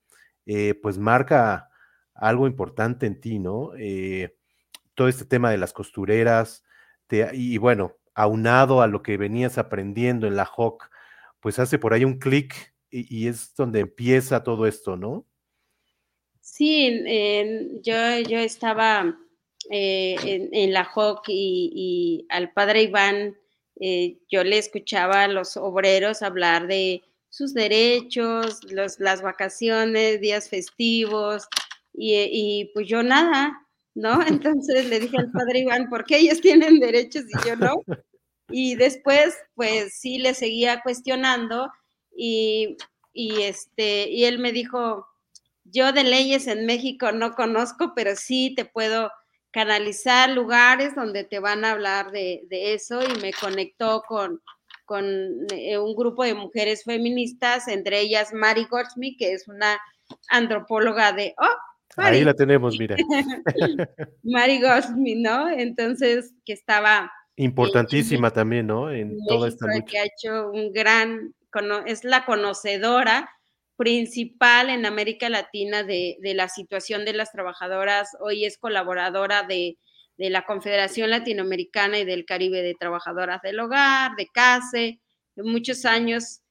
pues marca algo importante en ti, ¿no? todo este tema de las costureras, y bueno, aunado a lo que venías aprendiendo en la HOC, pues hace por ahí un clic y, es donde empieza todo esto, ¿no? Sí, yo, yo estaba eh, en, la HOC y, al padre Iván, eh, yo le escuchaba a los obreros hablar de sus derechos, las vacaciones, días festivos, y, y pues yo nada, ¿no? <laughs> Entonces le dije al padre Iván, ¿por qué ellos tienen derechos y yo no? Y después, pues sí le seguía cuestionando y, este, y él me dijo, yo de leyes en México no conozco, pero sí te puedo canalizar lugares donde te van a hablar de, eso y me conectó con, con eh, un grupo de mujeres feministas, entre ellas Mari Gortsby, que es una antropóloga de, oh, Ahí la tenemos, mira. <laughs> <laughs> Mari Gosmi, ¿no? Entonces, que estaba... Importantísima también, ¿no? En toda esta lucha. Que ha hecho un gran, es la conocedora principal en América Latina de, la situación de las trabajadoras. Hoy es colaboradora de, la Confederación Latinoamericana y del Caribe de Trabajadoras del Hogar, de CASE, de muchos años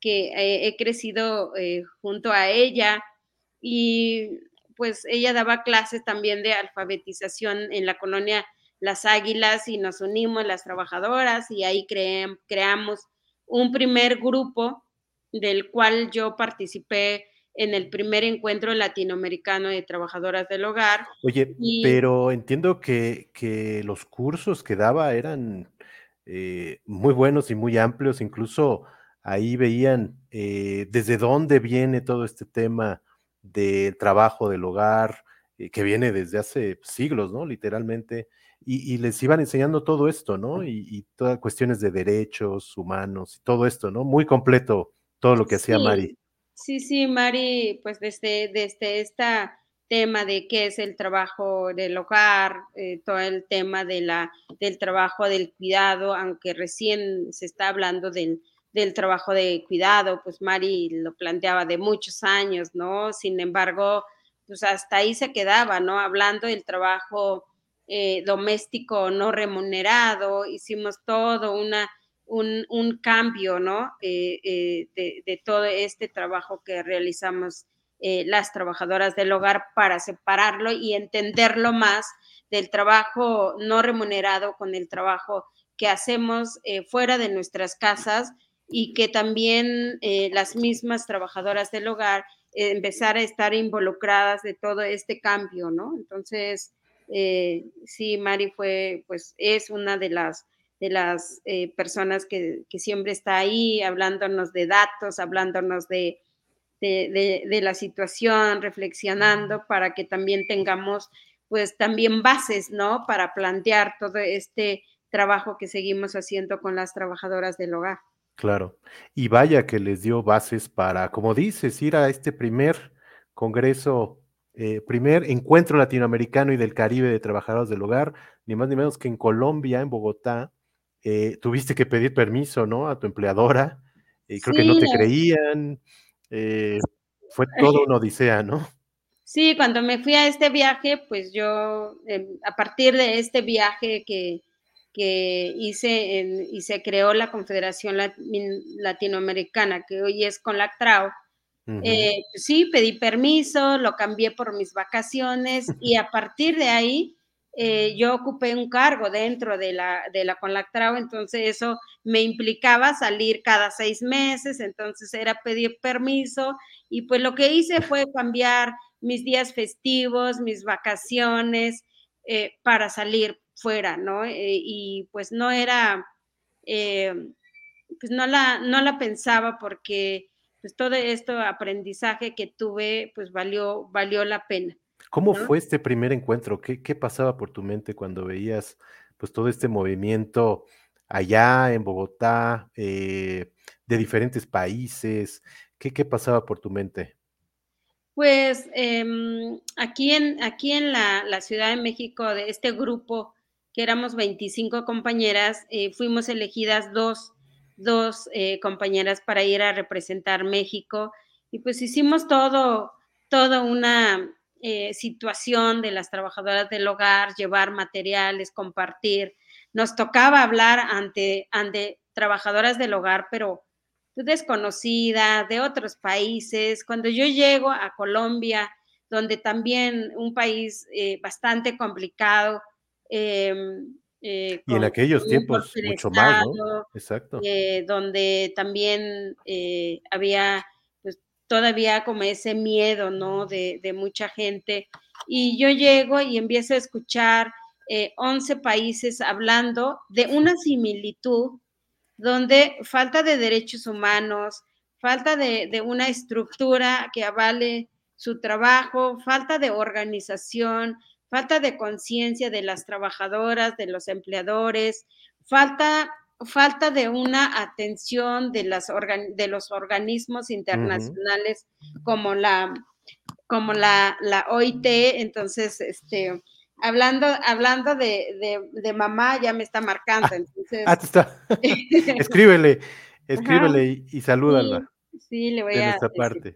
que he crecido eh, junto a ella. Y pues ella daba clases también de alfabetización en la colonia Las Águilas y nos unimos las trabajadoras y ahí creamos un primer grupo del cual yo participé en el primer encuentro latinoamericano de trabajadoras del hogar. Oye, pero entiendo que, los cursos que daba eran eh, muy buenos y muy amplios, incluso ahí veían eh, desde dónde viene todo este tema del trabajo del hogar, eh, que viene desde hace siglos, ¿no? Literalmente, y, les iban enseñando todo esto, ¿no? Y, todas cuestiones de derechos humanos y todo esto, ¿no? Muy completo todo lo que hacía Mari. Sí, sí, Mari, pues desde, desde este tema de qué es el trabajo del hogar, eh, todo el tema de la, del trabajo del cuidado, aunque recién se está hablando del, del trabajo de cuidado, pues Mari lo planteaba de muchos años, ¿no? Sin embargo, pues hasta ahí se quedaba, ¿no? Hablando del trabajo eh, doméstico no remunerado, hicimos todo una, un, cambio, ¿no? Eh, eh, de, todo este trabajo que realizamos las trabajadoras del hogar para separarlo y entenderlo más del trabajo no remunerado con el trabajo que hacemos fuera de nuestras casas y que también eh, las mismas trabajadoras del hogar eh, empezar a estar involucradas de todo este cambio, ¿no? Entonces, eh, sí, Mari fue, pues es una de las, de las personas que, siempre está ahí hablándonos de datos, hablándonos de, de, la situación, reflexionando para que también tengamos, pues también bases, ¿no? Para plantear todo este trabajo que seguimos haciendo con las trabajadoras del hogar. Claro. Y vaya que les dio bases para, como dices, ir a este primer congreso, eh, primer encuentro latinoamericano y del Caribe de trabajadores del hogar, ni más ni menos que en Colombia, en Bogotá, eh, tuviste que pedir permiso, ¿no? A tu empleadora y creo que no te creían, eh, fue todo <laughs> una odisea, ¿no? Sí, cuando me fui a este viaje, pues yo, em, a partir de este viaje que, que hice y se creó la Confederación Latinoamericana, que hoy es con la eh, sí, pedí permiso, lo cambié por mis vacaciones y a partir de ahí eh, yo ocupé un cargo dentro de la, de la Conlactrao, entonces eso me implicaba salir cada seis meses, entonces era pedir permiso y pues lo que hice fue cambiar mis días festivos, mis vacaciones eh, para salir fuera, ¿no? Eh, y pues no era, pues no la, no la pensaba porque pues todo esto aprendizaje que tuve pues valió, valió la pena. ¿Cómo fue este primer encuentro? ¿Qué, ¿Qué, pasaba por tu mente cuando veías pues todo este movimiento allá en Bogotá, eh, de diferentes países? ¿Qué, ¿Qué, pasaba por tu mente? Pues eh, aquí en, aquí en la, la, Ciudad de México, de este grupo, que éramos 25 compañeras, eh, fuimos elegidas dos, dos eh, compañeras para ir a representar México y pues hicimos todo, toda una eh, situación de las trabajadoras del hogar, llevar materiales, compartir. Nos tocaba hablar ante, ante trabajadoras del hogar, pero desconocidas, de otros países. Cuando yo llego a Colombia, donde también un país eh, bastante complicado. Em, eh, y en aquellos tiempos mucho más, ¿no? Exacto. donde también había todavía como ese miedo, ¿no? De, mucha gente. Y yo llego y empiezo a escuchar 11 eh, países hablando de una similitud donde falta de derechos humanos, falta de, de una estructura que avale su trabajo, falta de organización, falta de conciencia de las trabajadoras, de los empleadores, falta falta de una atención de, las de los organismos internacionales como la como la, la, OIT, entonces, este, hablando, hablando de, de, mamá, ya me está marcando, ah, entonces. Ah, está. <laughs> escríbele, escríbele y, salúdala. Sí, le voy a. Parte.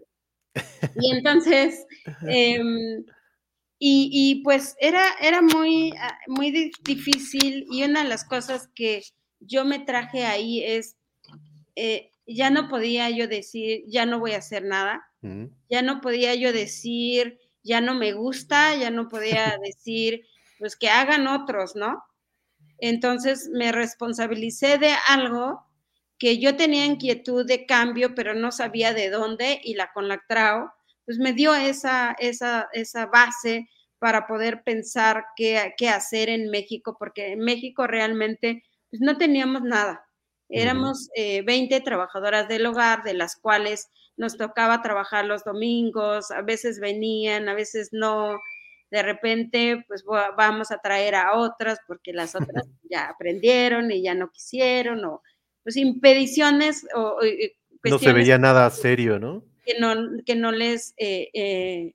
Y entonces, <laughs> em, y, y, pues era, era muy, ah, muy difícil y una de las cosas que, yo me traje ahí es, eh, ya no podía yo decir, ya no voy a hacer nada, ya no podía yo decir, ya no me gusta, ya no podía <laughs> decir, pues que hagan otros, ¿no? Entonces me responsabilicé de algo que yo tenía inquietud de cambio, pero no sabía de dónde, y la Conlactrao, pues me dio esa, esa, esa base para poder pensar qué, qué hacer en México, porque en México realmente pues no teníamos nada. Éramos 20 eh, trabajadoras del hogar, de las cuales nos tocaba trabajar los domingos, a veces venían, a veces no. De repente, pues vamos a traer a otras porque las <laughs> otras ya aprendieron y ya no quisieron, o pues impediciones o, no se veía nada serio, ¿no? Que no, que no les eh,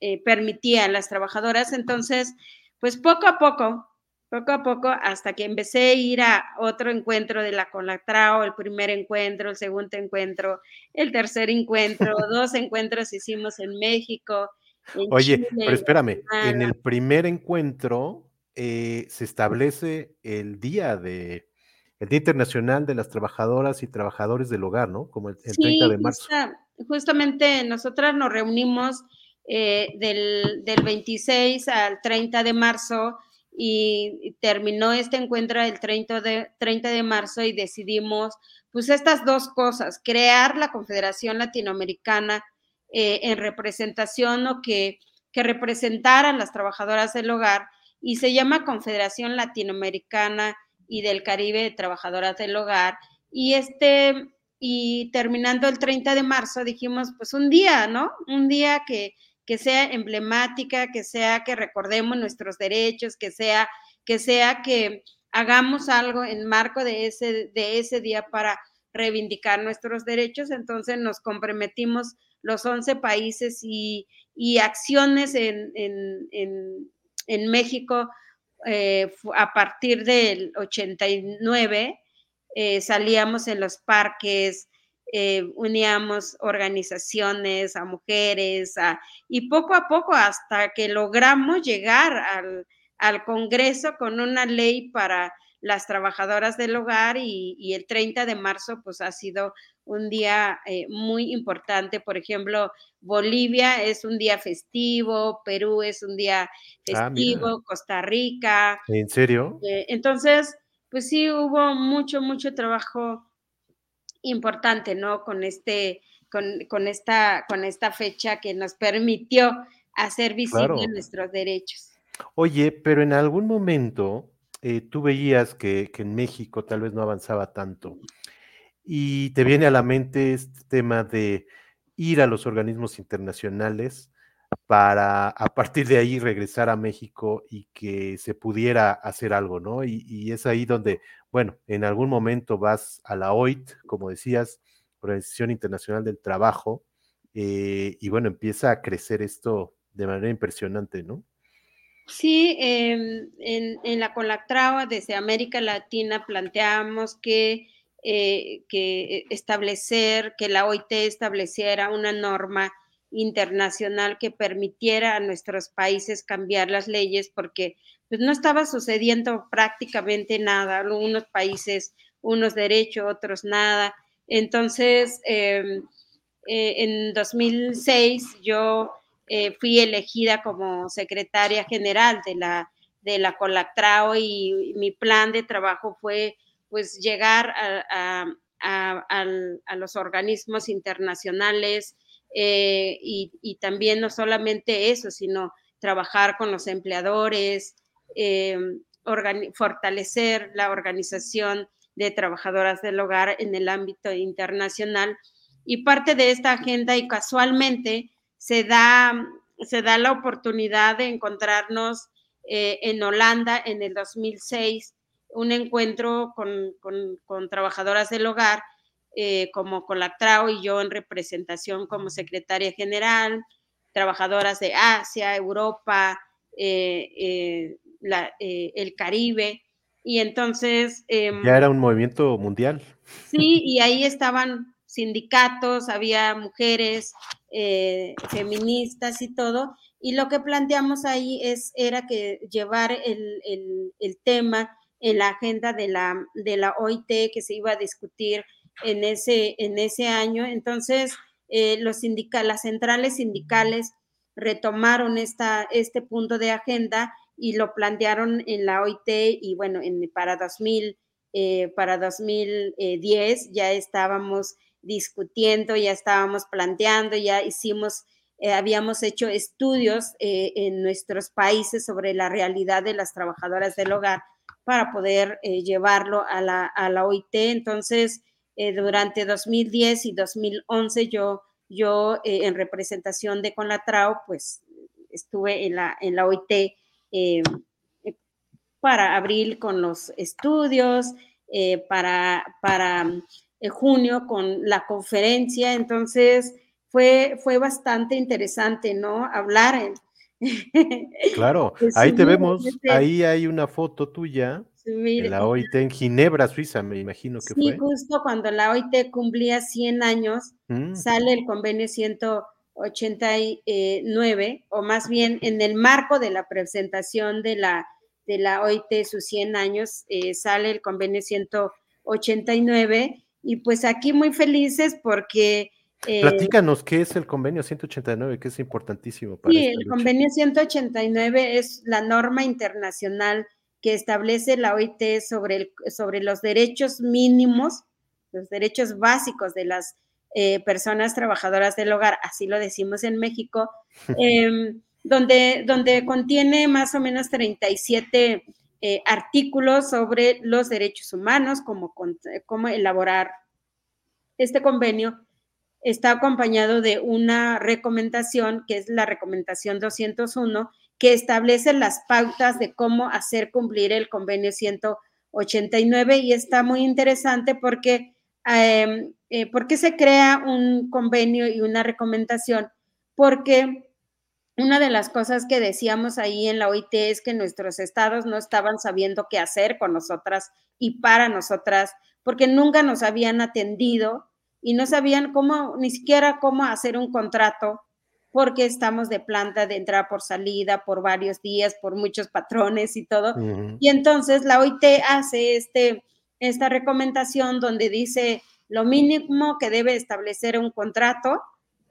eh, permitía a las trabajadoras. Entonces, pues poco a poco poco a poco hasta que empecé a ir a otro encuentro de la Colatrao, el primer encuentro, el segundo encuentro, el tercer encuentro, <laughs> dos encuentros hicimos en México. Oye, pero espérame, en el primer encuentro eh, se establece el día de el Día Internacional de las Trabajadoras y Trabajadores del Hogar, ¿no? Como el, 30 de marzo. Justamente nosotras nos reunimos eh, del, del 26 al 30 de marzo y terminó este encuentro el 30 de, 30 de marzo y decidimos pues estas dos cosas, crear la Confederación Latinoamericana eh, en representación o que, que representara a las trabajadoras del hogar y se llama Confederación Latinoamericana y del Caribe de Trabajadoras del Hogar. Y este y terminando el 30 de marzo dijimos pues un día, ¿no? Un día que que sea emblemática, que sea que recordemos nuestros derechos, que sea que sea que hagamos algo en marco de ese, de ese día para reivindicar nuestros derechos. Entonces nos comprometimos los 11 países y, acciones en, en, México eh, a partir del 89. Eh, salíamos en los parques, eh, uníamos organizaciones, a mujeres, y poco a poco hasta que logramos llegar al, al Congreso con una ley para las trabajadoras del hogar y, el 30 de marzo pues ha sido un día eh, muy importante. Por ejemplo, Bolivia es un día festivo, Perú es un día ah, festivo, Costa Rica. ¿En serio? Eh, entonces, pues sí, hubo mucho, mucho trabajo importante, ¿no? Con este, con, esta, con esta fecha que nos permitió hacer visibles nuestros derechos. Oye, pero en algún momento eh, tú veías que, en México tal vez no avanzaba tanto y te viene a la mente este tema de ir a los organismos internacionales para a partir de ahí regresar a México y que se pudiera hacer algo, ¿no? Y, es ahí donde, bueno, en algún momento vas a la OIT, como decías, Organización Internacional del Trabajo, eh, y bueno, empieza a crecer esto de manera impresionante, ¿no? Sí, em, en, la Colactrao desde América Latina planteamos que, eh, que establecer, que la OIT estableciera una norma internacional que permitiera a nuestros países cambiar las leyes porque pues, no estaba sucediendo prácticamente nada, algunos países unos derechos, otros nada. Entonces, em, eh, en 2006 yo eh, fui elegida como secretaria general de la, de la Colactrao y mi plan de trabajo fue pues llegar a, los organismos internacionales eh, y, también no solamente eso, sino trabajar con los empleadores, eh, fortalecer la organización de trabajadoras del hogar en el ámbito internacional. Y parte de esta agenda, y casualmente, se da, se da la oportunidad de encontrarnos eh, en Holanda en el 2006, un encuentro con, trabajadoras del hogar, eh, como Colactrao y yo en representación como secretaria general, trabajadoras de Asia, Europa, eh, el Caribe. Y entonces... Em, ya era un movimiento mundial. Sí, <laughs> y ahí estaban sindicatos, había mujeres, eh, feministas y todo, y lo que planteamos ahí es, era que llevar el, tema en la agenda de la, de la OIT que se iba a discutir en ese, en ese año. Entonces, eh, los las centrales sindicales retomaron esta, este punto de agenda y lo plantearon en la OIT y bueno, en, para, 2000, eh, para 2010 ya estábamos discutiendo, ya estábamos planteando, ya hicimos, eh, habíamos hecho estudios eh, en nuestros países sobre la realidad de las trabajadoras del hogar para poder eh, llevarlo a la, a la, OIT. Entonces, durante 2010 y 2011 yo, yo en representación de Conlatrao, pues estuve en la, en la OIT para abril con los estudios, para, para junio con la conferencia, entonces fue, fue bastante interesante, ¿no? Hablar. Claro, <laughs> ahí te vemos, ahí hay una foto tuya de la OIT en Ginebra, Suiza, me imagino que fue. Sí, justo cuando la OIT cumplía 100 años, mm. sale el convenio 189, o más bien en el marco de la presentación de la, de la OIT, sus 100 años, eh, sale el convenio 189 y pues aquí muy felices porque... Eh, Platícanos qué es el convenio 189, que es importantísimo para Sí, el convenio 189 es la norma internacional que establece la OIT sobre, el, sobre los derechos mínimos, los derechos básicos de las eh, personas trabajadoras del hogar, así lo decimos en México, <laughs> em, donde, donde contiene más o menos 37 eh, artículos sobre los derechos humanos, cómo, cómo elaborar este convenio. Está acompañado de una recomendación, que es la recomendación 201, que establece las pautas de cómo hacer cumplir el convenio 189 y está muy interesante porque, eh, eh, ¿por se crea un convenio y una recomendación? Porque una de las cosas que decíamos ahí en la OIT es que nuestros estados no estaban sabiendo qué hacer con nosotras y para nosotras, porque nunca nos habían atendido y no sabían cómo, ni siquiera cómo hacer un contrato porque estamos de planta de entrada por salida por varios días, por muchos patrones y todo. Y entonces la OIT hace este, esta recomendación donde dice lo mínimo que debe establecer un contrato,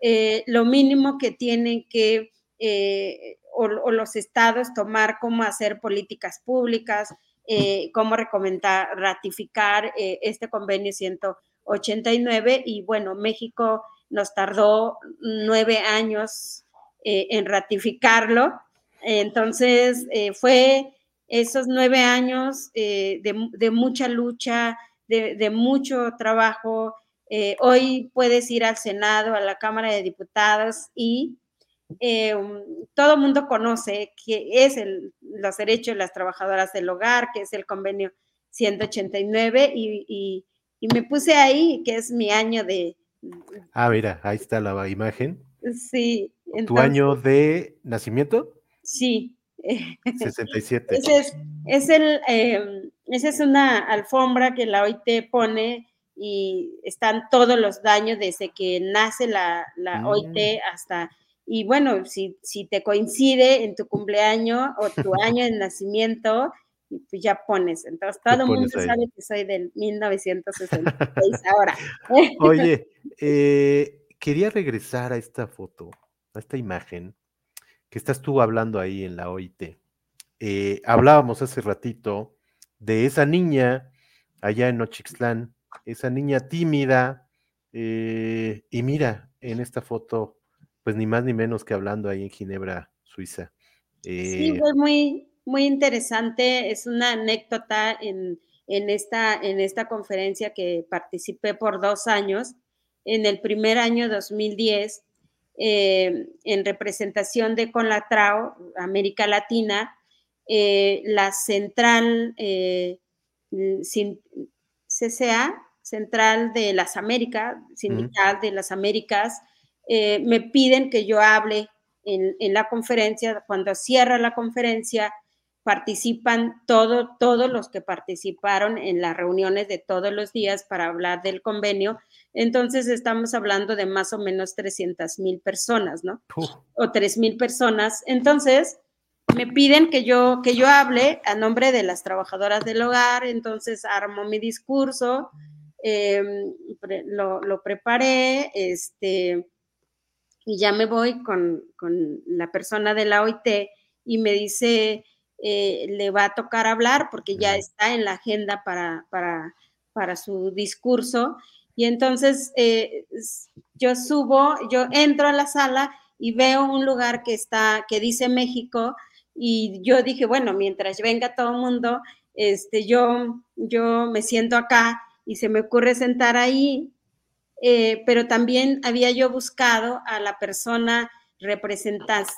eh, lo mínimo que tienen que, eh, o, los estados tomar cómo hacer políticas públicas, eh, cómo recomendar, ratificar este convenio 189 y bueno, México nos tardó nueve años eh, en ratificarlo. Entonces, eh, fue esos nueve años eh, de, mucha lucha, de, mucho trabajo. hoy puedes ir al Senado, a la Cámara de Diputados y todo el mundo conoce que es el, los derechos de las trabajadoras del hogar, que es el convenio 189 y me puse ahí, que es mi año de, Ah, mira, ahí está la imagen. Sí. ¿Tu año de nacimiento? Sí. <laughs> 67. Ese es, es el, em, esa es una alfombra que la OIT pone y están todos los daños desde que nace la, la OIT mm. hasta, y bueno, si, si te coincide en tu cumpleaños o tu <laughs> año de nacimiento, y pues ya pones. Entonces todo el mundo sabe que soy del 1966 <laughs> ahora. Oye, eh, quería regresar a esta foto, a esta imagen que estás tú hablando ahí en la OIT. Eh, hablábamos hace ratito de esa niña allá en Nochixtlán, esa niña tímida, eh, y mira, en esta foto, pues ni más ni menos que hablando ahí en Ginebra, Suiza. sí, fue muy, muy interesante, es una anécdota en, esta, en esta conferencia que participé por dos años. En el primer año 2010, eh, en representación de Conlatrao, América Latina, eh, la central eh, CCA, Central de las Américas, Sindical de las Américas, me piden que yo hable en, en, la conferencia. Cuando cierra la conferencia, participan todo, todos los que participaron en las reuniones de todos los días para hablar del convenio. Entonces estamos hablando de más o menos 300 mil personas, ¿no? O 3 mil personas. Entonces me piden que yo, que yo hable a nombre de las trabajadoras del hogar, entonces armo mi discurso, em, lo, preparé, este, y ya me voy con, con la persona de la OIT y me dice, eh, le va a tocar hablar porque ya está en la agenda para, para, su discurso. Y entonces eh, yo subo, yo entro a la sala y veo un lugar que está, que dice México, y yo dije, bueno, mientras venga todo el mundo, este, yo, yo me siento acá y se me ocurre sentar ahí, eh, pero también había yo buscado a la persona representante,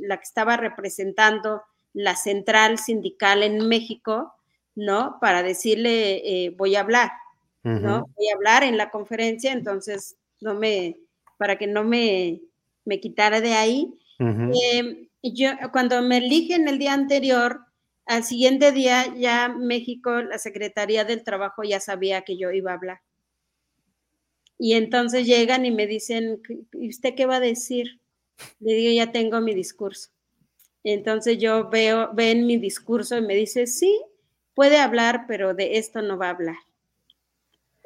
la que estaba representando la central sindical en México, ¿no? Para decirle, eh, voy a hablar, ¿no? Voy a hablar en la conferencia, entonces, no me, para que no me, me quitara de ahí. Em, yo, cuando me eligen el día anterior, al siguiente día ya México, la Secretaría del Trabajo ya sabía que yo iba a hablar. Y entonces llegan y me dicen, ¿y usted qué va a decir? Le digo, ya tengo mi discurso. Entonces yo veo, ven mi discurso y me dice, sí, puede hablar, pero de esto no va a hablar.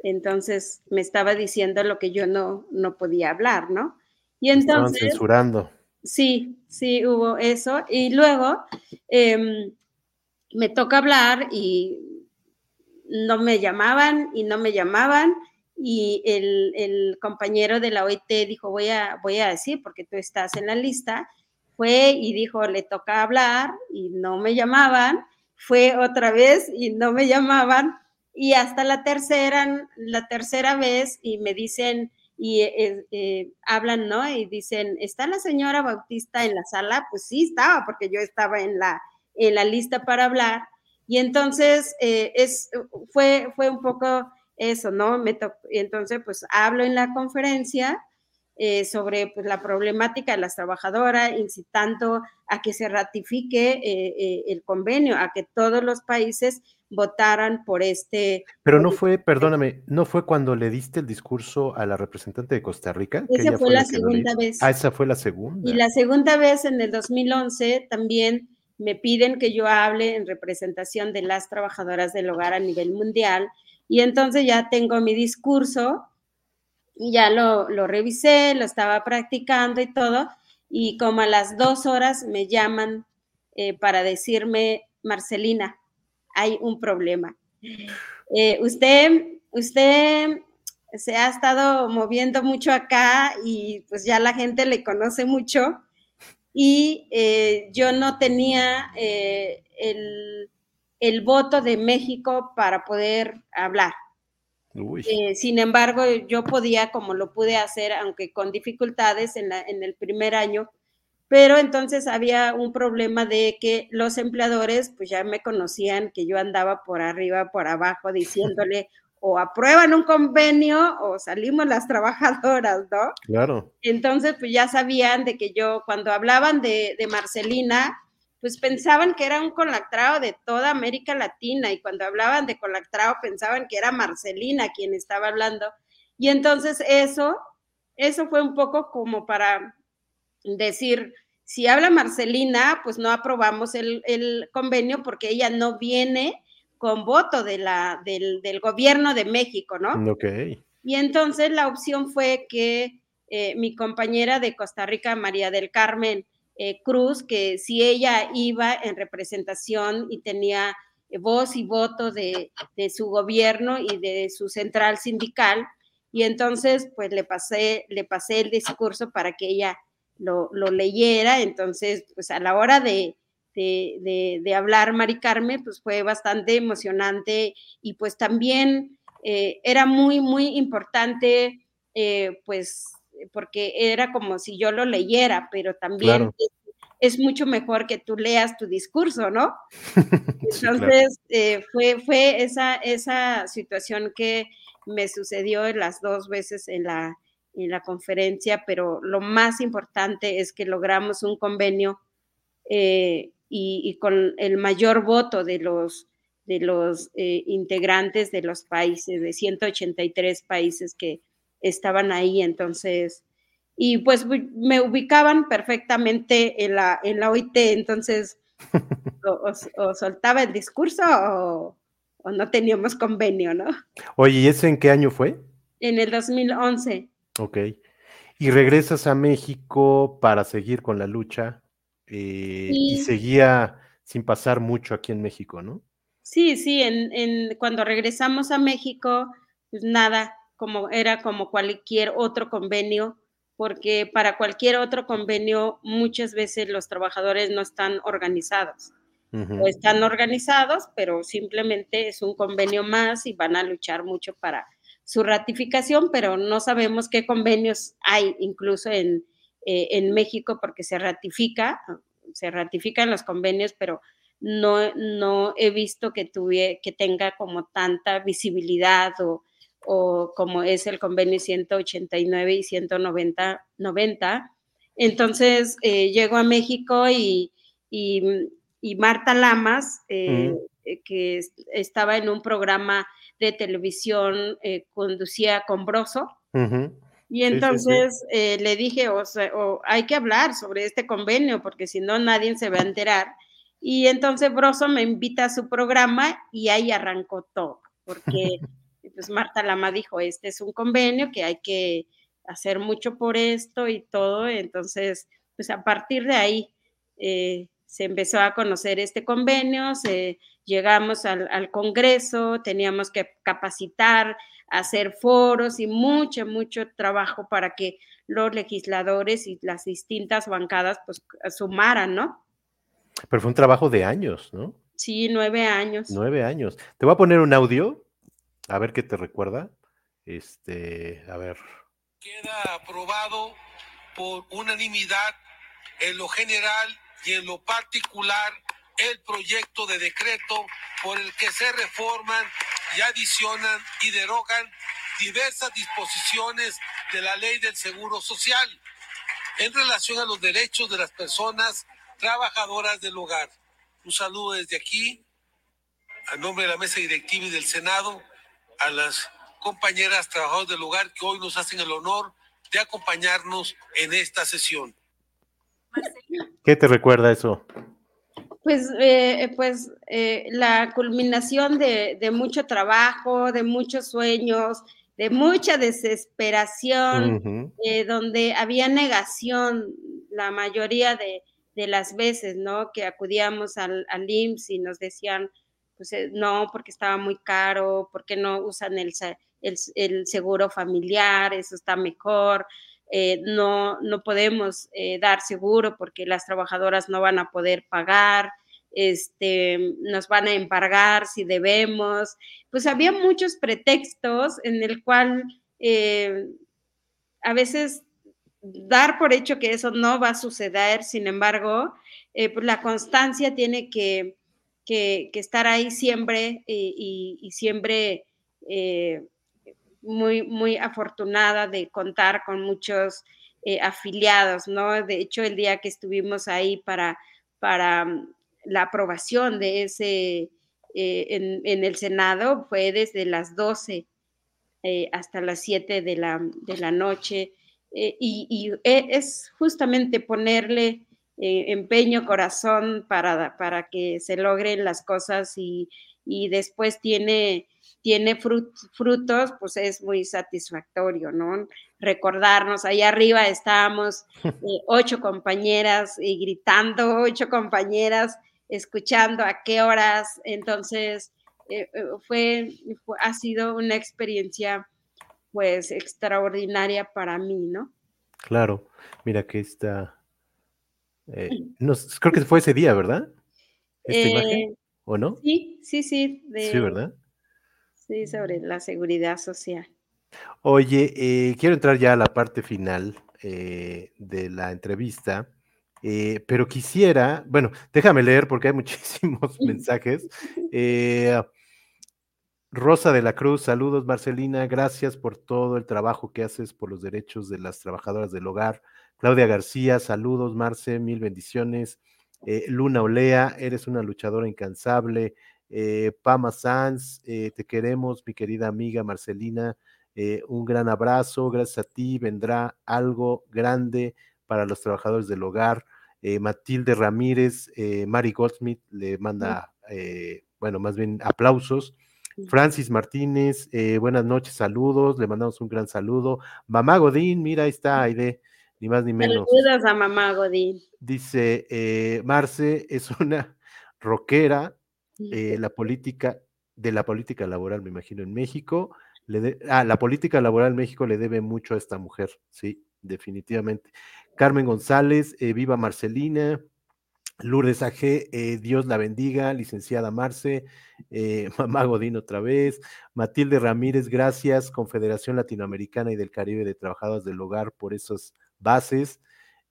Entonces me estaba diciendo lo que yo no, no podía hablar, ¿no? Y entonces... Estaban censurando. Sí, sí, hubo eso. Y luego em, me toca hablar y no me llamaban y no me llamaban. Y el, el compañero de la OIT dijo, voy a, voy a decir, porque tú estás en la lista, fue y dijo, le toca hablar y no me llamaban, fue otra vez y no me llamaban y hasta la tercera, la tercera vez y me dicen y eh, eh, hablan, ¿no? Y dicen, ¿está la señora Bautista en la sala? Pues sí, estaba, porque yo estaba en la, en la lista para hablar. Y entonces eh, es, fue, fue un poco eso, ¿no? Me entonces, pues hablo en la conferencia eh, sobre pues, la problemática de las trabajadoras, incitando a que se ratifique eh, eh, el convenio, a que todos los países votaran por este. Pero no fue, perdóname, no fue cuando le diste el discurso a la representante de Costa Rica. Esa fue, la, segunda vez. Ah, esa fue la segunda. Y la segunda vez en el 2011 también me piden que yo hable en representación de las trabajadoras del hogar a nivel mundial. Y entonces ya tengo mi discurso y ya lo, lo revisé, lo estaba practicando y todo. Y como a las dos horas me llaman eh, para decirme, Marcelina, hay un problema. Eh, usted, usted se ha estado moviendo mucho acá y pues ya la gente le conoce mucho y eh, yo no tenía eh, el, el, voto de México para poder hablar. Sin embargo, yo podía, como lo pude hacer, aunque con dificultades en, la, en el primer año, pero entonces había un problema de que los empleadores pues ya me conocían que yo andaba por arriba, por abajo diciéndole <laughs> o aprueban un convenio o salimos las trabajadoras, ¿no? Claro. Entonces pues ya sabían de que yo cuando hablaban de, de Marcelina, pues pensaban que era un colactrao de toda América Latina y cuando hablaban de colactrao pensaban que era Marcelina quien estaba hablando. Y entonces eso, eso fue un poco como para decir, si habla Marcelina, pues no aprobamos el, convenio porque ella no viene con voto de la, del, gobierno de México, ¿no? Ok. Y entonces la opción fue que eh, mi compañera de Costa Rica, María del Carmen eh, Cruz, que si ella iba en representación y tenía voz y voto de, su gobierno y de su central sindical, y entonces pues le pasé, le pasé el discurso para que ella lo, leyera, entonces, pues a la hora de, de, hablar Mari Carmen, pues fue bastante emocionante y pues también eh, era muy, muy importante, eh, pues porque era como si yo lo leyera, pero también es, mucho mejor que tú leas tu discurso, ¿no? <laughs> Entonces, eh, fue, fue esa, esa situación que me sucedió las dos veces en la, en la conferencia, pero lo más importante es que logramos un convenio eh, y, con el mayor voto de los, de los eh, integrantes de los países, de 183 países que estaban ahí. Entonces, y pues me ubicaban perfectamente en la, en la OIT, entonces <laughs> o, soltaba el discurso o, o, no teníamos convenio, ¿no? Oye, ¿y eso en qué año fue? En el 2011. Ok. Y regresas a México para seguir con la lucha eh, y seguía sin pasar mucho aquí en México, ¿no? Sí, sí, en, cuando regresamos a México, pues nada, como era como cualquier otro convenio, porque para cualquier otro convenio muchas veces los trabajadores no están organizados. O están organizados, pero simplemente es un convenio más y van a luchar mucho para su ratificación, pero no sabemos qué convenios hay incluso en, eh, en México porque se ratifica, se ratifican los convenios, pero no, no he visto que, tuve, que tenga como tanta visibilidad o, o como es el convenio 189 y 190. 90. Entonces, eh, llego a México y, y, Marta Lamas, eh, que estaba en un programa de televisión eh, conducía con Broso. Y entonces eh, le dije, o, sea, hay que hablar sobre este convenio, porque si no nadie se va a enterar. Y entonces Broso me invita a su programa y ahí arrancó todo, porque <laughs> pues Marta Lama dijo, este es un convenio que hay que hacer mucho por esto y todo. Entonces, pues a partir de ahí eh, se empezó a conocer este convenio, se, llegamos al, Congreso, teníamos que capacitar, hacer foros y mucho, mucho trabajo para que los legisladores y las distintas bancadas pues sumaran, ¿no? Pero fue un trabajo de años, ¿no? Sí, nueve años. Nueve años. Te voy a poner un audio, a ver qué te recuerda. Este, a ver. Queda aprobado por unanimidad en lo general y en lo particular el proyecto de decreto por el que se reforman y adicionan y derogan diversas disposiciones de la ley del Seguro Social en relación a los derechos de las personas trabajadoras del hogar. Un saludo desde aquí, a nombre de la mesa directiva y del Senado, a las compañeras trabajadoras del hogar que hoy nos hacen el honor de acompañarnos en esta sesión. ¿Qué te recuerda eso? Pues, eh, pues eh, la culminación de, de, mucho trabajo, de muchos sueños, de mucha desesperación, eh, donde había negación la mayoría de, de, las veces, ¿no? Que acudíamos al, al IMSS y nos decían, pues no, porque estaba muy caro, porque no usan el, el, seguro familiar, eso está mejor. Eh, no, no podemos eh, dar seguro porque las trabajadoras no van a poder pagar, este, nos van a embargar si debemos. Pues había muchos pretextos en el cual eh, a veces dar por hecho que eso no va a suceder, sin embargo, pues la constancia tiene que, que, estar ahí siempre y, y siempre muy, muy afortunada de contar con muchos eh, afiliados, ¿no? De hecho, el día que estuvimos ahí para, para mm, la aprobación de ese eh, en, el Senado fue desde las 12 eh, hasta las 7 de la, de la noche. y, es justamente ponerle empeño, corazón para, para que se logren las cosas y, y después tiene tiene frutos, pues es muy satisfactorio, ¿no? Recordarnos, ahí arriba estábamos <laughs> eh, ocho compañeras y gritando, ocho compañeras, escuchando a qué horas, entonces eh, eh, fue, ha sido una experiencia pues extraordinaria para mí, ¿no? Claro, mira que está, creo que fue ese día, ¿verdad? ¿Esta imagen? ¿O no? Sí, sí, sí. sí, ¿verdad? Sí, sobre la seguridad social. Oye, eh, quiero entrar ya a la parte final eh, de la entrevista, eh, pero quisiera, bueno, déjame leer porque hay <laughs> muchísimos mensajes. Rosa de la Cruz, saludos Marcelina, gracias por todo el trabajo que haces por los derechos de las trabajadoras del hogar. Claudia García, saludos Marce, mil bendiciones. Luna Olea, eres una luchadora incansable. Eh, Pama Sanz, eh, te queremos, mi querida amiga Marcelina. Eh, un gran abrazo, gracias a ti vendrá algo grande para los trabajadores del hogar. Matilde Ramírez, Mari Goldsmith le manda, bueno, más bien aplausos. Francis Martínez, buenas noches, saludos, le mandamos un gran saludo. Mamá Godín, mira, ahí está Aide, ni más ni menos. Saludos a Mamá Godín. Dice, Marce es una rockera, eh, la política, de la política laboral, me imagino, en México. Le ah, la política laboral en México le debe mucho a esta mujer, sí, definitivamente. Carmen González, eh, viva Marcelina. Lourdes AG, eh, Dios la bendiga, licenciada Marce, <laughs> Mamá Godín otra vez, Matilde Ramírez, gracias, Confederación Latinoamericana y del Caribe de Trabajadoras del Hogar por esas bases.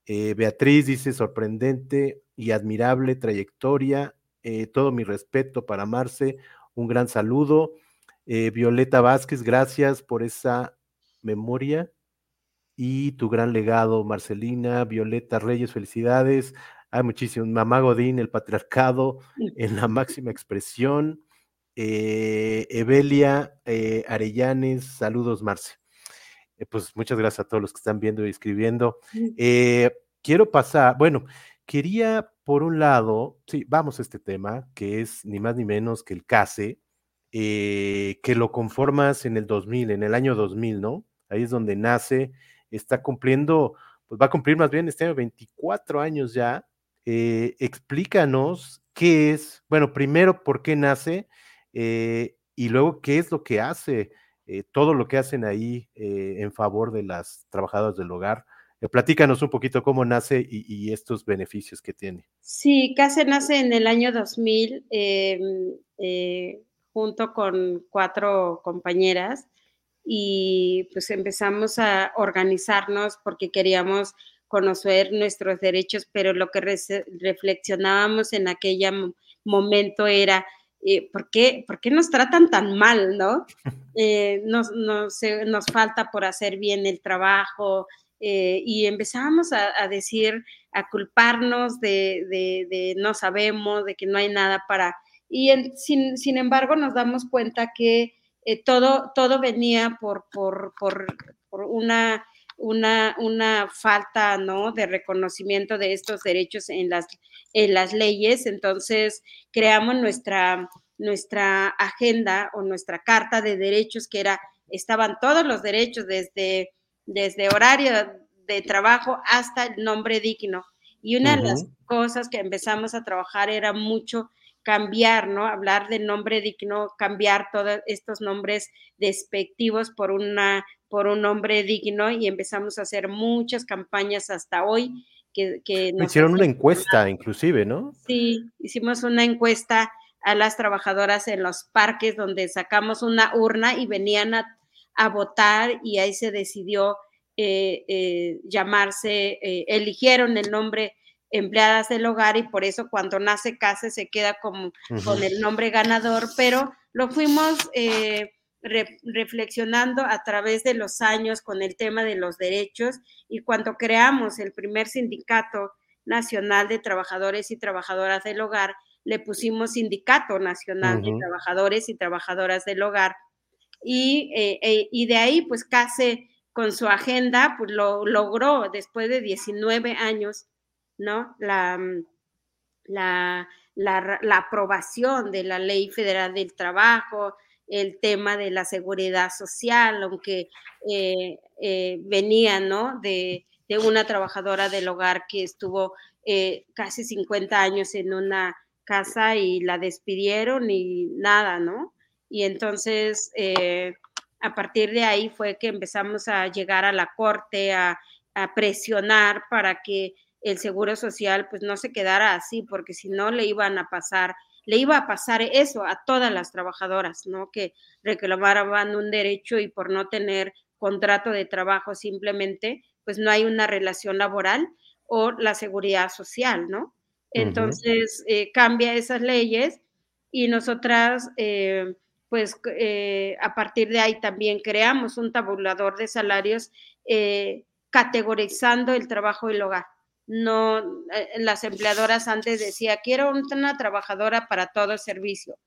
Beatriz dice, sorprendente y admirable trayectoria, eh, todo mi respeto para Marce, un gran saludo. Eh, Violeta Vázquez, gracias por esa memoria y tu gran legado, Marcelina. Violeta Reyes, felicidades. Hay muchísimos. Mamá Godín, el patriarcado en la máxima expresión. Eh, Evelia Arellanes, saludos, Marce. Pues muchas gracias a todos los que están viendo y escribiendo. quiero pasar, bueno, quería por un lado, sí, vamos a este tema, que es ni más ni menos que el CASE, eh, que lo conformas en el 2000, en el año 2000, ¿no? Ahí es donde nace, está cumpliendo, pues va a cumplir más bien este año 24 años ya. Eh, explícanos qué es, bueno, primero por qué nace eh, y luego qué es lo que hace, todo lo que hacen ahí en favor de las trabajadoras del hogar eh, platícanos un poquito cómo nace y, estos beneficios que tiene. Sí, CASE nace en el año 2000 em, eh, junto con cuatro compañeras y pues empezamos a organizarnos porque queríamos conocer nuestros derechos, pero lo que reflexionábamos en aquel momento era eh, ¿por, qué, ¿por, qué, nos tratan tan mal, no? <laughs> Eh, nos, nos, nos, falta por hacer bien el trabajo eh, y empezamos a, a, decir, a culparnos de, de, de, no sabemos, de que no hay nada para... Y el, sin, sin, embargo nos damos cuenta que todo, todo venía por, por, por, por una una, una falta ¿no? de reconocimiento de estos derechos en las, en las leyes. Entonces, creamos nuestra, nuestra agenda o nuestra carta de derechos, que era, estaban todos los derechos desde, desde horario de trabajo hasta el nombre digno. Y una de las cosas que empezamos a trabajar era mucho cambiar, ¿no? Hablar de nombre digno, cambiar todos estos nombres despectivos por una por un nombre digno y empezamos a hacer muchas campañas hasta hoy. Que, que nos hicieron una encuesta, inclusive, ¿no? Sí, hicimos una encuesta a las trabajadoras en los parques donde sacamos una urna y venían a, a votar y ahí se decidió eh, eh, llamarse, eh, eligieron el nombre empleadas del hogar y por eso cuando nace Case se queda como uh -huh. con el nombre ganador, pero lo fuimos eh, re, reflexionando a través de los años con el tema de los derechos y cuando creamos el primer sindicato nacional de trabajadores y trabajadoras del hogar, le pusimos Sindicato Nacional uh -huh. de Trabajadores y Trabajadoras del Hogar. Y, eh, eh, y de ahí, pues casi con su agenda, pues lo logró después de 19 años, ¿no? La, la, la, la aprobación de la Ley Federal del Trabajo, el tema de la seguridad social, aunque eh, eh, venía, ¿no? De, de, una trabajadora del hogar que estuvo eh, casi 50 años en una casa y la despidieron y nada, ¿no? Y entonces, a partir de ahí fue que empezamos a llegar a la corte, a, a presionar para que el seguro social pues no se quedara así, porque si no le iban a pasar le iba a pasar eso a todas las trabajadoras, ¿no? Que reclamaban un derecho y por no tener contrato de trabajo simplemente, pues no hay una relación laboral o la seguridad social, ¿no? Entonces, uh -huh. eh, cambia esas leyes y nosotras, eh, pues eh, a partir de ahí también creamos un tabulador de salarios categorizando el trabajo y el hogar no, eh, las empleadoras antes decía, quiero una trabajadora para todo el servicio.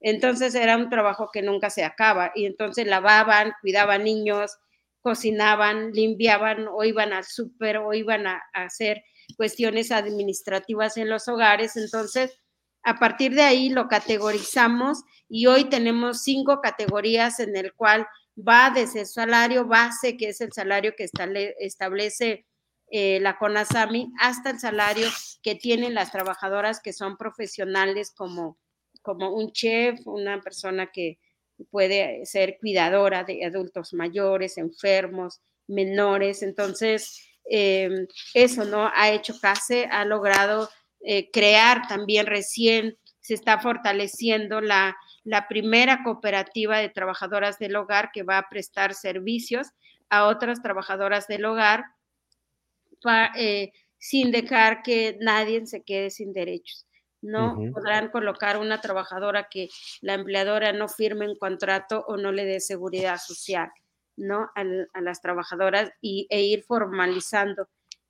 Entonces era un trabajo que nunca se acaba y entonces lavaban, cuidaban niños, cocinaban, limpiaban o iban al súper o iban a, hacer cuestiones administrativas en los hogares. Entonces, a partir de ahí lo categorizamos y hoy tenemos cinco categorías en el cual va desde el salario base, que es el salario que establece eh, la CONASAMI hasta el salario que tienen las trabajadoras que son profesionales como, como un chef, una persona que puede ser cuidadora de adultos mayores, enfermos, menores. Entonces, eh, eso no ha hecho CASE, ha logrado eh, crear también recién, se está fortaleciendo la, la primera cooperativa de trabajadoras del hogar que va a prestar servicios a otras trabajadoras del hogar pa, eh, sin dejar que nadie se quede sin derechos. No uh -huh. podrán colocar una trabajadora que la empleadora no firme un contrato o no le dé seguridad social, ¿no? A, a las trabajadoras y, e ir formalizando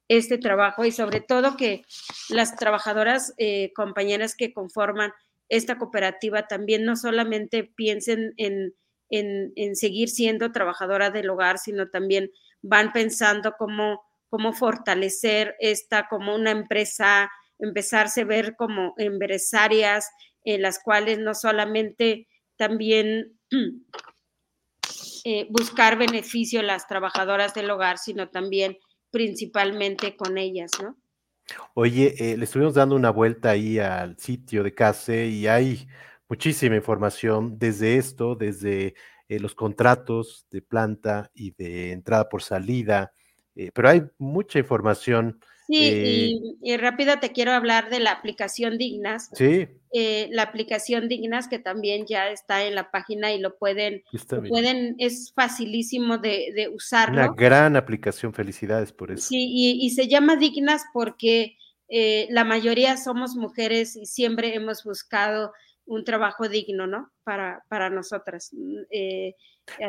este trabajo y sobre todo que las trabajadoras, eh, compañeras que conforman esta cooperativa también no solamente piensen en, en, en seguir siendo trabajadoras del hogar, sino también van pensando cómo cómo fortalecer esta como una empresa, empezarse a ver como empresarias en las cuales no solamente también <clears throat> eh, buscar beneficio a las trabajadoras del hogar, sino también principalmente con ellas, ¿no? Oye, eh, le estuvimos dando una vuelta ahí al sitio de CASE y hay muchísima información desde esto, desde eh, los contratos de planta y de entrada por salida, eh, pero hay mucha información. Sí, eh, y, y, rápido te quiero hablar de la aplicación Dignas. Sí. Eh, la aplicación Dignas que también ya está en la página y lo pueden, lo pueden es facilísimo de, de, usarlo. Una gran aplicación, felicidades por eso. Sí, y, y se llama Dignas porque la mayoría somos mujeres y siempre hemos buscado un trabajo digno, ¿no? Para, para nosotras. Mm, eh,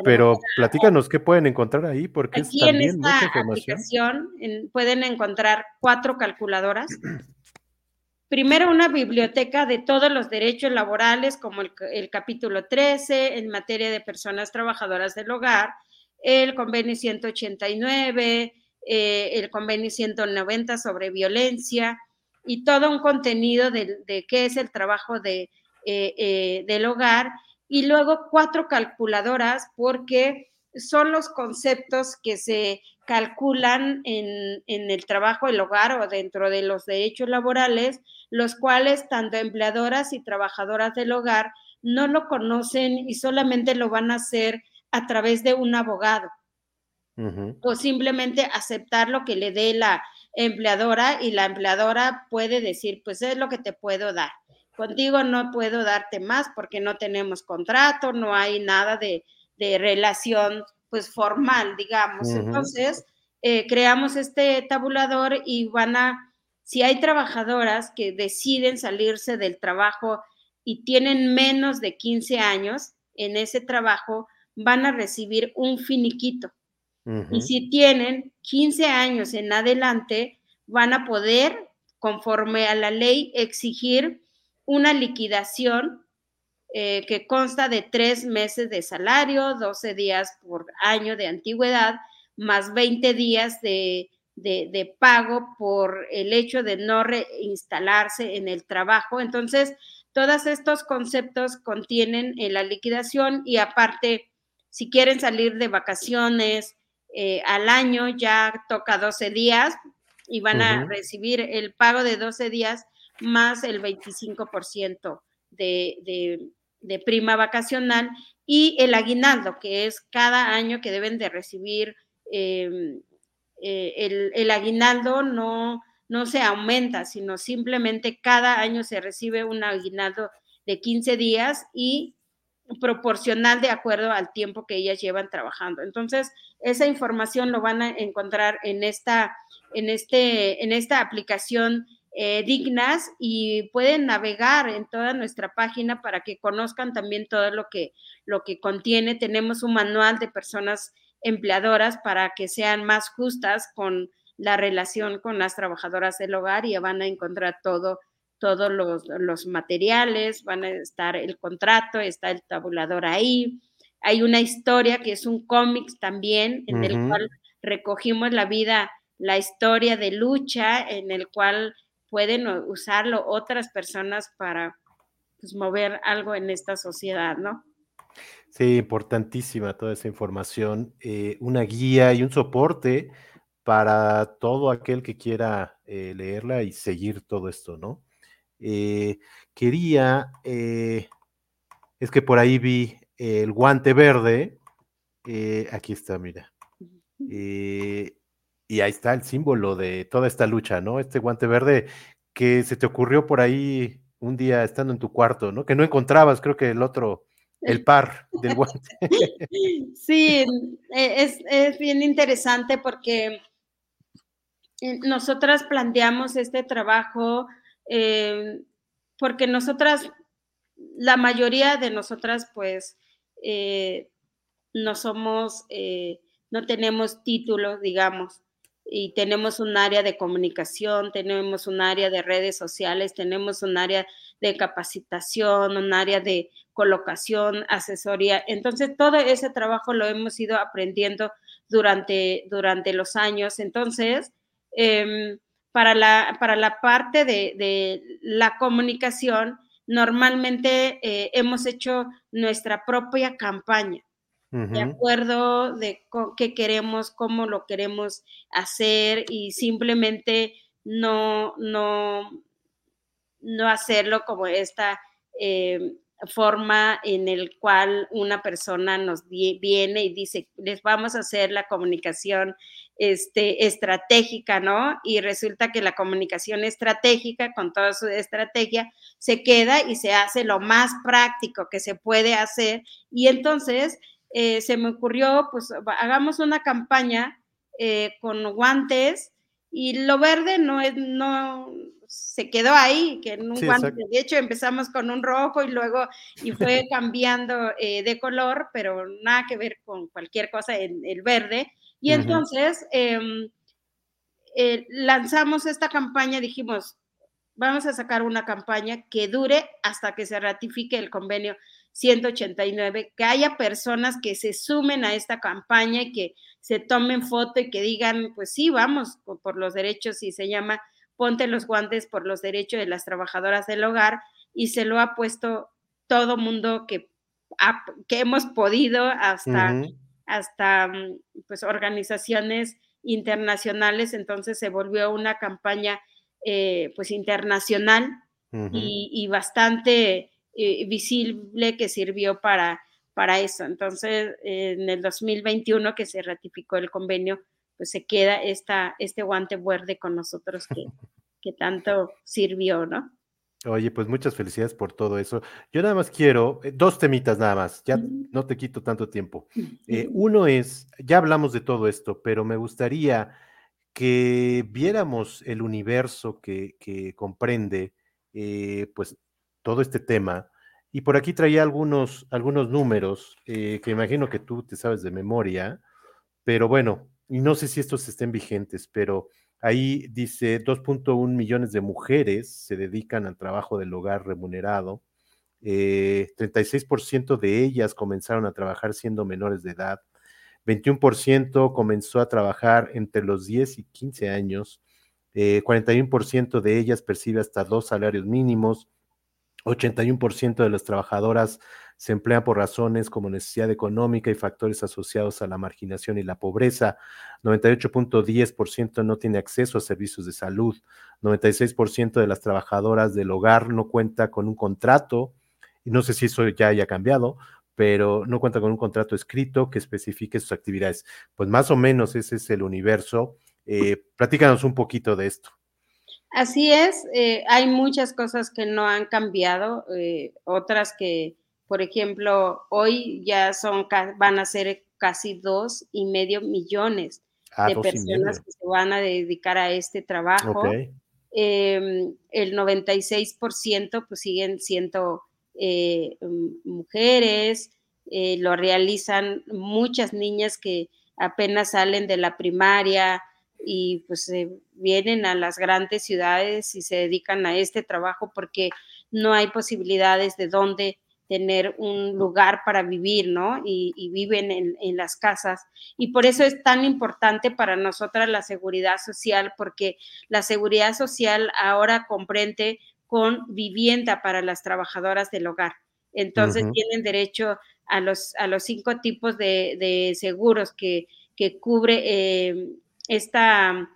Pero platícanos qué pueden encontrar ahí, porque es también mucha información. pueden encontrar cuatro calculadoras. <clears throat> Primero, una biblioteca de todos los derechos laborales, como el, el capítulo 13 en materia de personas trabajadoras del hogar, el convenio 189, eh, el convenio 190 sobre violencia y todo un contenido de, qué es el trabajo de, eh, eh, del hogar. Y luego cuatro calculadoras porque son los conceptos que se calculan en, en, el trabajo del hogar o dentro de los derechos laborales, los cuales tanto empleadoras y trabajadoras del hogar no lo conocen y solamente lo van a hacer a través de un abogado o simplemente aceptar lo que le dé la empleadora y la empleadora puede decir, pues es lo que te puedo dar. Contigo no puedo darte más porque no tenemos contrato, no hay nada de, relación pues formal, digamos. Entonces, eh, creamos este tabulador y van a, si hay trabajadoras que deciden salirse del trabajo y tienen menos de 15 años en ese trabajo, van a recibir un finiquito. Y si tienen 15 años en adelante, van a poder, conforme a la ley, exigir una liquidación eh, que consta de tres meses de salario, 12 días por año de antigüedad, más 20 días de, de, pago por el hecho de no reinstalarse en el trabajo. Entonces, todos estos conceptos contienen en la liquidación y aparte, si quieren salir de vacaciones, eh, al año ya toca 12 días y van a recibir el pago de 12 días más el 25% de, de, de, prima vacacional y el aguinaldo, que es cada año que deben de recibir em, eh, el, el, aguinaldo no, no se aumenta, sino simplemente cada año se recibe un aguinaldo de 15 días y proporcional de acuerdo al tiempo que ellas llevan trabajando. Entonces, esa información lo van a encontrar en esta, en este, en esta aplicación eh, dignas y pueden navegar en toda nuestra página para que conozcan también todo lo que, lo que contiene. Tenemos un manual de personas empleadoras para que sean más justas con la relación con las trabajadoras del hogar y van a encontrar todo todos los, materiales, van a estar el contrato, está el tabulador ahí. Hay una historia que es un cómic también, en el cual recogimos la vida, la historia de lucha, en el cual pueden usarlo otras personas para pues, mover algo en esta sociedad, ¿no? Sí, importantísima toda esa información, eh, una guía y un soporte para todo aquel que quiera eh, leerla y seguir todo esto, ¿no? Eh, quería, eh, es que por ahí vi el guante verde, eh, aquí está, mira. Y ahí está el símbolo de toda esta lucha, ¿no? Este guante verde que se te ocurrió por ahí un día estando en tu cuarto, ¿no? Que no encontrabas, creo que el otro, el par del <laughs> guante. Sí, e, es, es bien interesante porque nosotras planteamos este trabajo eh, porque nosotras, la mayoría de nosotras, pues, eh, no somos, eh, no tenemos títulos, digamos, y tenemos un área de comunicación, tenemos un área de redes sociales, tenemos un área de capacitación, un área de colocación, asesoría. Entonces, todo ese trabajo lo hemos ido aprendiendo durante, durante los años. Entonces, eh, para la, para la parte de, la comunicación, normalmente eh, hemos hecho nuestra propia campaña, de acuerdo de qué queremos, cómo lo queremos hacer y simplemente no, no, no hacerlo como esta eh, forma en el cual una persona nos viene y dice, les vamos a hacer la comunicación este, estratégica, ¿no? Y resulta que la comunicación estratégica, con toda su estrategia, se queda y se hace lo más práctico que se puede hacer. Y entonces eh, se me ocurrió, pues hagamos una campaña eh, con guantes y lo verde no es, no, se quedó ahí, que en un guante, de hecho empezamos con un rojo y luego y fue <laughs> cambiando eh, de color, pero nada que ver con cualquier cosa en el verde. Y entonces em, lanzamos esta campaña, dijimos, vamos a sacar una campaña que dure hasta que se ratifique el convenio 189, que haya personas que se sumen a esta campaña y que se tomen foto y que digan, pues sí, vamos por, los derechos y se llama Ponte los guantes por los derechos de las trabajadoras del hogar y se lo ha puesto todo mundo que, que hemos podido hasta, hasta mm, pues organizaciones internacionales, entonces se volvió una campaña eh, pues internacional y, bastante eh, visible que sirvió para, para eso. Entonces, en el 2021 que se ratificó el convenio, pues se queda esta, este guante verde con nosotros que, <laughs> que tanto sirvió, ¿no? Oye, pues muchas felicidades por todo eso. Yo nada más quiero, eh, dos temitas nada más, ya no te quito tanto tiempo. Eh, uno es, ya hablamos de todo esto, pero me gustaría que viéramos el universo que, que comprende, pues, todo este tema. Y por aquí traía algunos, algunos números eh, que imagino que tú te sabes de memoria, pero bueno, y no sé si estos estén vigentes, pero ahí dice 2.1 millones de mujeres se dedican al trabajo del hogar remunerado. 36% eh, de ellas comenzaron a trabajar siendo menores de edad. 21% comenzó a trabajar entre los 10 y 15 años. 41% eh, de ellas percibe hasta dos salarios mínimos. 81% de las trabajadoras se emplean por razones como necesidad económica y factores asociados a la marginación y la pobreza. 98.10% no tiene acceso a servicios de salud. 96% de las trabajadoras del hogar no cuenta con un contrato, y no sé si eso ya haya cambiado, pero no cuenta con un contrato escrito que especifique sus actividades. Pues más o menos ese es el universo. Eh, platícanos un poquito de esto. Así es, eh, hay muchas cosas que no han cambiado, eh, otras que, por ejemplo, hoy ya son, van a ser casi dos y medio millones ah, de personas que se van a dedicar a este trabajo. Em, el 96% pues siguen siendo eh, mujeres, lo realizan muchas niñas que apenas salen de la primaria, y pues vienen a las grandes ciudades y se dedican a este trabajo porque no hay posibilidades de dónde tener un lugar para vivir, ¿no? Y, viven en, en, las casas. Y por eso es tan importante para nosotras la seguridad social, porque la seguridad social ahora comprende con vivienda para las trabajadoras del hogar. Entonces tienen derecho a los, a los cinco tipos de, de seguros que, que cubre eh, esta,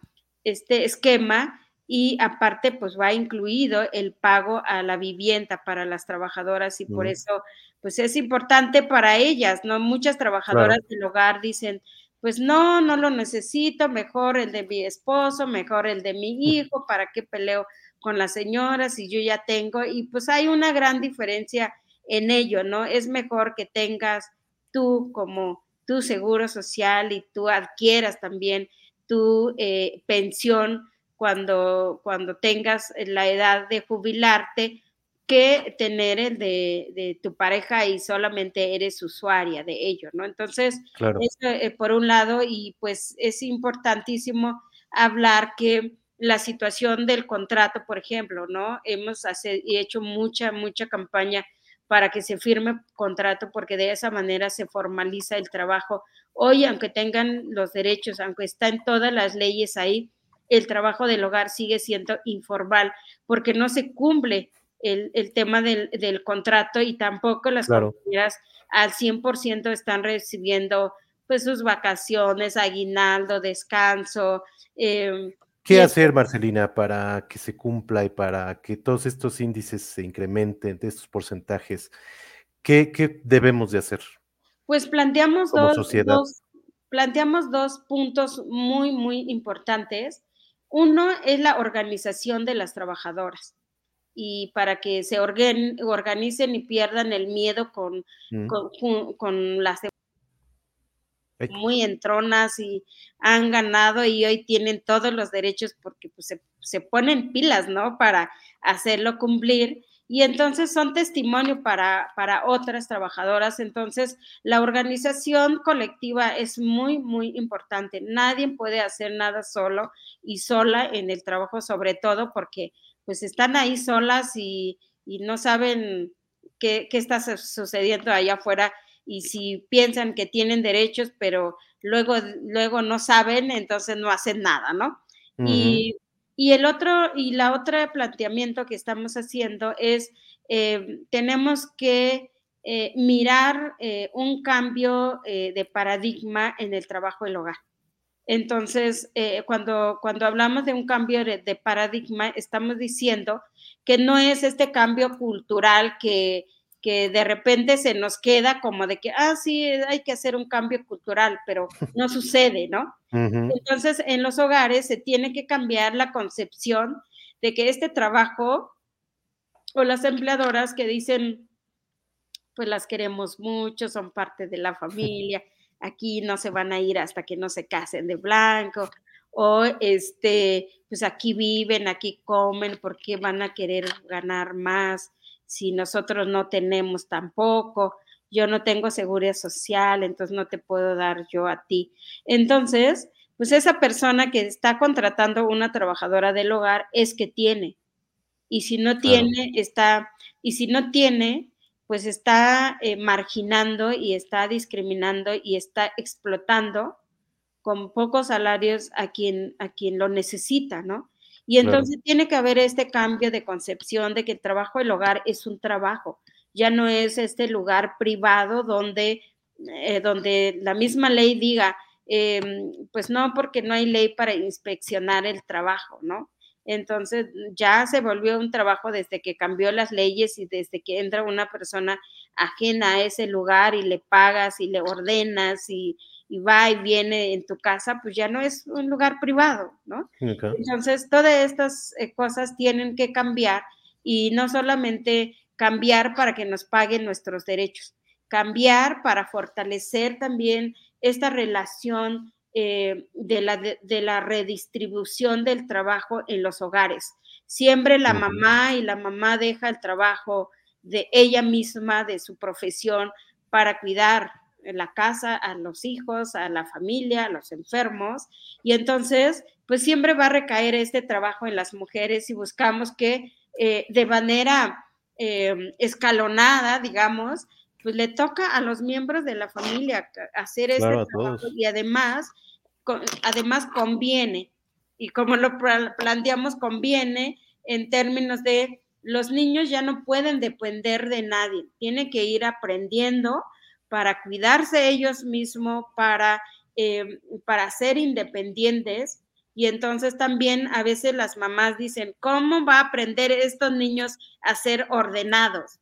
este esquema y aparte pues va incluido el pago a la vivienda para las trabajadoras y por eso pues es importante para ellas, ¿no? Muchas trabajadoras del hogar dicen, pues no, no lo necesito, mejor el de mi esposo, mejor el de mi hijo, ¿para qué peleo con las señoras si yo ya tengo? Y pues hay una gran diferencia en ello, ¿no? Es mejor que tengas tú como tu seguro social y tú adquieras también tu eh, pensión cuando, cuando tengas la edad de jubilarte que tener el de, tu pareja y solamente eres usuaria de ello, ¿no? Entonces, eso, eh, por un lado, y pues es importantísimo hablar que la situación del contrato, por ejemplo, ¿no? Hemos hecho mucha, mucha campaña para que se firme contrato porque de esa manera se formaliza el trabajo. Hoy, aunque tengan los derechos, aunque está en todas las leyes ahí, el trabajo del hogar sigue siendo informal porque no se cumple el, tema del, contrato y tampoco las compañeras al 100% están recibiendo pues sus vacaciones, aguinaldo, descanso, eh, ¿Qué hacer, Marcelina, para que se cumpla y para que todos estos índices se incrementen de estos porcentajes? ¿Qué, debemos de hacer? Pues planteamos dos, planteamos dos puntos muy, muy importantes. Uno es la organización de las trabajadoras y para que se organicen y pierdan el miedo con, mm. con, con, las muy entronas y han ganado y hoy tienen todos los derechos porque pues, se, se ponen pilas, ¿no? Para hacerlo cumplir y entonces son testimonio para, para otras trabajadoras. Entonces, la organización colectiva es muy, muy importante. Nadie puede hacer nada solo y sola en el trabajo, sobre todo porque pues están ahí solas y, y no saben qué, qué, está sucediendo allá afuera y si piensan que tienen derechos, pero luego, luego no saben, entonces no hacen nada, ¿no? Uh -huh. Y y el otro, y la otra planteamiento que estamos haciendo es, eh, tenemos que eh, mirar eh, un cambio eh, de paradigma en el trabajo del hogar. Entonces, cuando, cuando hablamos de un cambio de, paradigma, estamos diciendo que no es este cambio cultural que, que de repente se nos queda como de que, ah, sí, hay que hacer un cambio cultural, pero no sucede, ¿no? Uh -huh. Entonces, en los hogares se tiene que cambiar la concepción de que este trabajo o las empleadoras que dicen, pues las queremos mucho, son parte de la familia, aquí no se van a ir hasta que no se casen de blanco, o este, pues aquí viven, aquí comen, porque van a querer ganar más si nosotros no tenemos tampoco, yo no tengo seguridad social, entonces no te puedo dar yo a ti. Entonces, pues esa persona que está contratando una trabajadora del hogar es que tiene. Y si no tiene, está, y si no tiene, pues está eh, marginando y está discriminando y está explotando con pocos salarios a quien, a quien lo necesita, ¿no? Y entonces claro. tiene que haber este cambio de concepción de que el trabajo del hogar es un trabajo, ya no es este lugar privado donde, eh, donde la misma ley diga, eh, pues no, porque no hay ley para inspeccionar el trabajo, ¿no? Entonces ya se volvió un trabajo desde que cambió las leyes y desde que entra una persona ajena a ese lugar y le pagas y le ordenas y, y va y viene en tu casa, pues ya no es un lugar privado, ¿no? Okay. Entonces, todas estas eh, cosas tienen que cambiar y no solamente cambiar para que nos paguen nuestros derechos, cambiar para fortalecer también esta relación eh, de, la, de, de, la redistribución del trabajo en los hogares. Siempre la mamá y la mamá deja el trabajo de ella misma, de su profesión, para cuidar en la casa, a los hijos, a la familia, a los enfermos. Y entonces, pues siempre va a recaer este trabajo en las mujeres y buscamos que eh, de manera eh, escalonada, digamos, pues le toca a los miembros de la familia hacer este claro, trabajo y además, con, además conviene. Y como lo planteamos, conviene en términos de los niños ya no pueden depender de nadie, tienen que ir aprendiendo para cuidarse ellos mismos, para, eh, para ser independientes. Y entonces también a veces las mamás dicen, ¿cómo va a aprender estos niños a ser ordenados?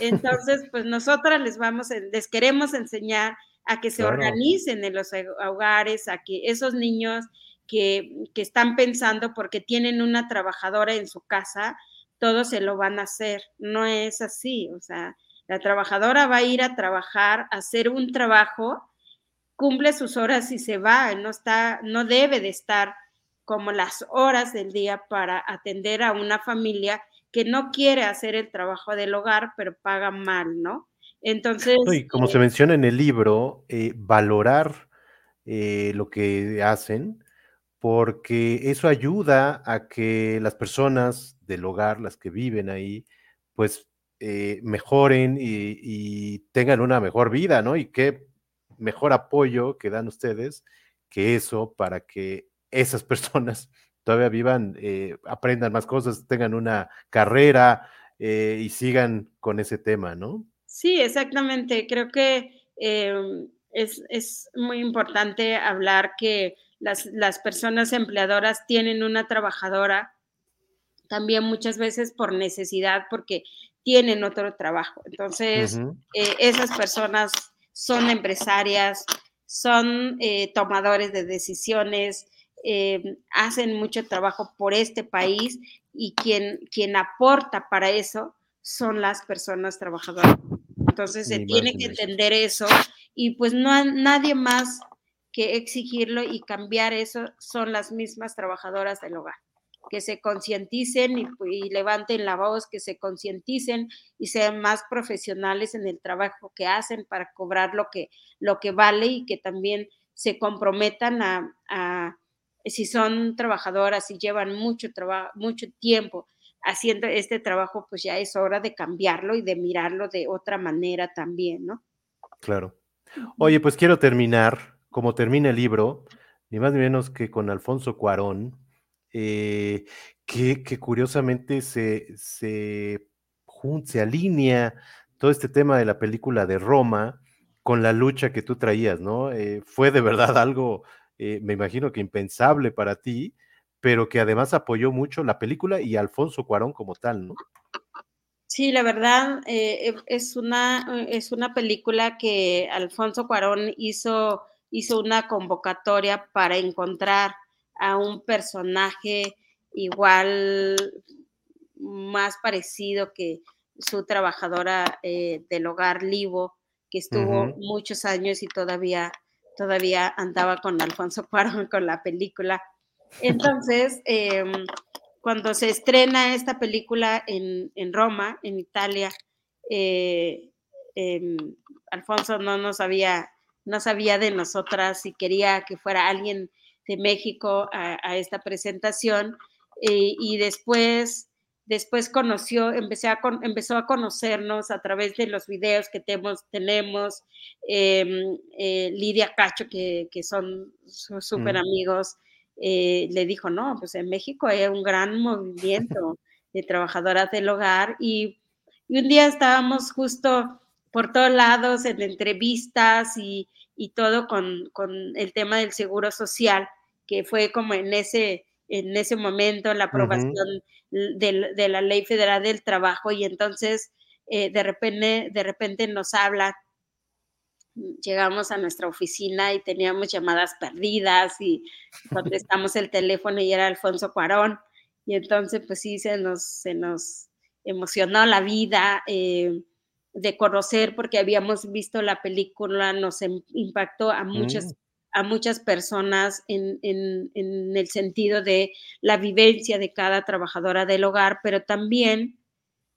Entonces, <laughs> pues nosotras les vamos, les queremos enseñar a que se claro. organicen en los hogares, a que esos niños que, que, están pensando porque tienen una trabajadora en su casa, todos se lo van a hacer. No es así, o sea, la trabajadora va a ir a trabajar, a hacer un trabajo, cumple sus horas y se va, no está, no debe de estar como las horas del día para atender a una familia que no quiere hacer el trabajo del hogar, pero paga mal, ¿no? Entonces. Y como eh, se menciona en el libro, eh, valorar eh, lo que hacen, porque eso ayuda a que las personas del hogar, las que viven ahí, pues eh, mejoren y, tengan una mejor vida, ¿no? Y qué mejor apoyo que dan ustedes que eso para que esas <laughs> personas todavía vivan, eh, aprendan más cosas, tengan una carrera eh, y sigan con ese tema, ¿no? Sí, exactamente. Creo que es, es, muy importante hablar que las, las personas empleadoras tienen una trabajadora también muchas veces por necesidad, porque tienen otro trabajo. Entonces, uh -huh. eh, esas personas son empresarias, son eh, tomadores de decisiones, eh, hacen mucho trabajo por este país y quien, quien aporta para eso son las personas trabajadoras. Entonces se tiene que entender eso y pues no nadie más que exigirlo y cambiar eso son las mismas trabajadoras del hogar que se concienticen y, levanten la voz, que se concienticen y sean más profesionales en el trabajo que hacen para cobrar lo que, lo que vale y que también se comprometan a, si son trabajadoras y llevan mucho, trabajo, mucho tiempo haciendo este trabajo, pues ya es hora de cambiarlo y de mirarlo de otra manera también, ¿no? Claro. Oye, pues quiero terminar, como termina el libro, ni más ni menos que con Alfonso Cuarón, eh, que, curiosamente se, se, se alinea todo este tema de la película de Roma con la lucha que tú traías, ¿no? Eh, fue de verdad algo, eh, me imagino que impensable para ti, pero que además apoyó mucho la película y Alfonso Cuarón como tal, ¿no? Sí, la verdad es, una, es una película que Alfonso Cuarón hizo, hizo una convocatoria para encontrar a un personaje igual más parecido que su trabajadora eh, del hogar Livo, que estuvo muchos años y todavía, todavía andaba con Alfonso Cuarón <laughs> con la película. Entonces, em, cuando se estrena esta película en, Roma, en Italia, eh, em, Alfonso no nos había, no sabía de nosotras y quería que fuera alguien de México a, esta presentación eh, y después, después conoció, empecé a empezó a conocernos a través de los videos que tenemos, tenemos em, eh, Lidia Cacho, que, son súper amigos, eh, le dijo, no, pues en México hay un gran movimiento <laughs> de trabajadoras del hogar y, y un día estábamos justo por todos lados en entrevistas y, y todo con, con, el tema del seguro social, que fue como en ese, en ese momento la aprobación de, de, la ley federal del trabajo y entonces eh, de, repente, de repente nos habla, llegamos a nuestra oficina y teníamos llamadas perdidas y contestamos el teléfono y era Alfonso Cuarón y entonces pues sí se nos, se nos emocionó la vida. Eh, de conocer porque habíamos visto la película, nos impactó a muchas, mm. a muchas personas en, el sentido de la vivencia de cada trabajadora del hogar, pero también,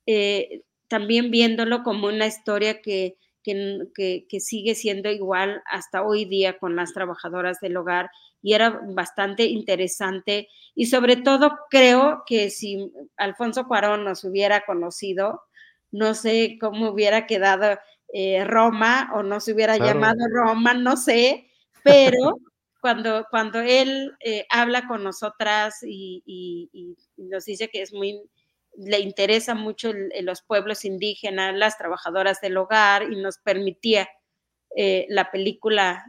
eh, también viéndolo como una historia que, que, que, sigue siendo igual hasta hoy día con las trabajadoras del hogar y era bastante interesante y sobre todo creo que si Alfonso Cuarón nos hubiera conocido, no sé cómo hubiera quedado eh, Roma o no se hubiera llamado Roma, no sé, pero <laughs> cuando, cuando él eh, habla con nosotras y, nos dice que es muy, le interesa mucho los pueblos indígenas, las trabajadoras del hogar y nos permitía eh, la película,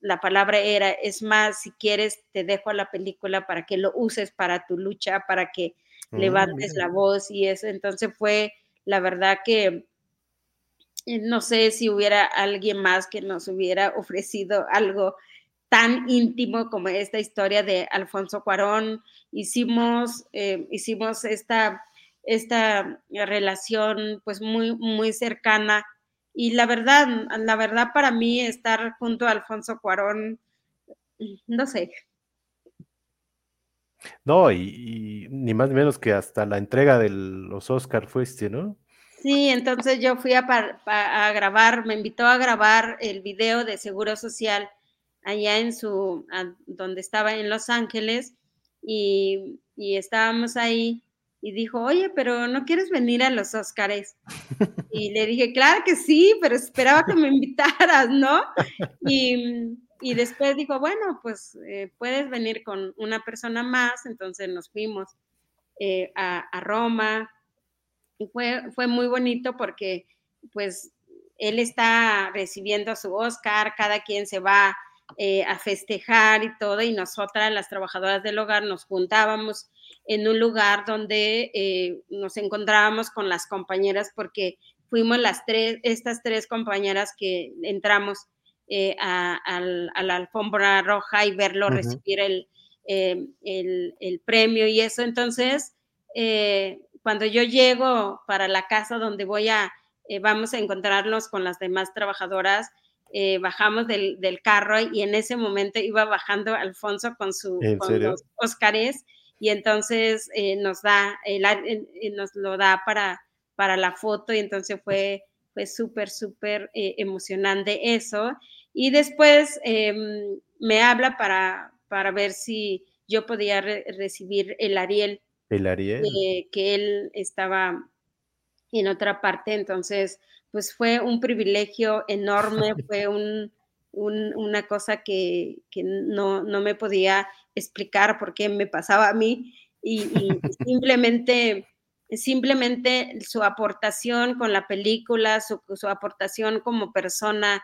la palabra era, es más, si quieres, te dejo la película para que lo uses para tu lucha, para que Mm, levantes la voz y eso. Entonces fue, la verdad que eh, no sé si hubiera alguien más que nos hubiera ofrecido algo tan íntimo como esta historia de Alfonso Cuarón. Hicimos, eh, hicimos esta, esta relación pues muy, muy cercana. Y la verdad, la verdad para mí estar junto a Alfonso Cuarón, no sé, no, y, ni más ni menos que hasta la entrega de los Oscar fuiste, ¿no? Sí, entonces yo fui a, grabar, me invitó a grabar el video de Seguro Social allá en su, donde estaba en Los Ángeles, y estábamos ahí y dijo, oye, pero ¿no quieres venir a los Oscars? <laughs> Y le dije, claro que sí, pero esperaba que me invitaras, ¿no? Y, y después dijo, bueno, pues eh, puedes venir con una persona más, entonces nos fuimos eh, a, Roma y fue, fue muy bonito porque pues él está recibiendo su Oscar, cada quien se va eh, a festejar y todo, y nosotras, las trabajadoras del hogar, nos juntábamos en un lugar donde nos encontrábamos con las compañeras porque fuimos las tres, estas tres compañeras que entramos eh, a, la alfombra roja y verlo recibir eh, el, el, premio y eso. Entonces, eh, cuando yo llego para la casa donde voy a, vamos a encontrarnos con las demás trabajadoras, eh, bajamos del, carro y en ese momento iba bajando Alfonso con, su, los Óscares y entonces eh, nos da, nos lo da para, para la foto y entonces fue, fue súper, súper eh, emocionante eso. Y después em, me habla para, para ver si yo podía recibir el Ariel. El Ariel. que él estaba en otra parte, entonces pues fue un privilegio enorme, <laughs> fue una cosa que, no, me podía explicar por qué me pasaba a mí y, <laughs> simplemente, simplemente su aportación con la película, su, aportación como persona,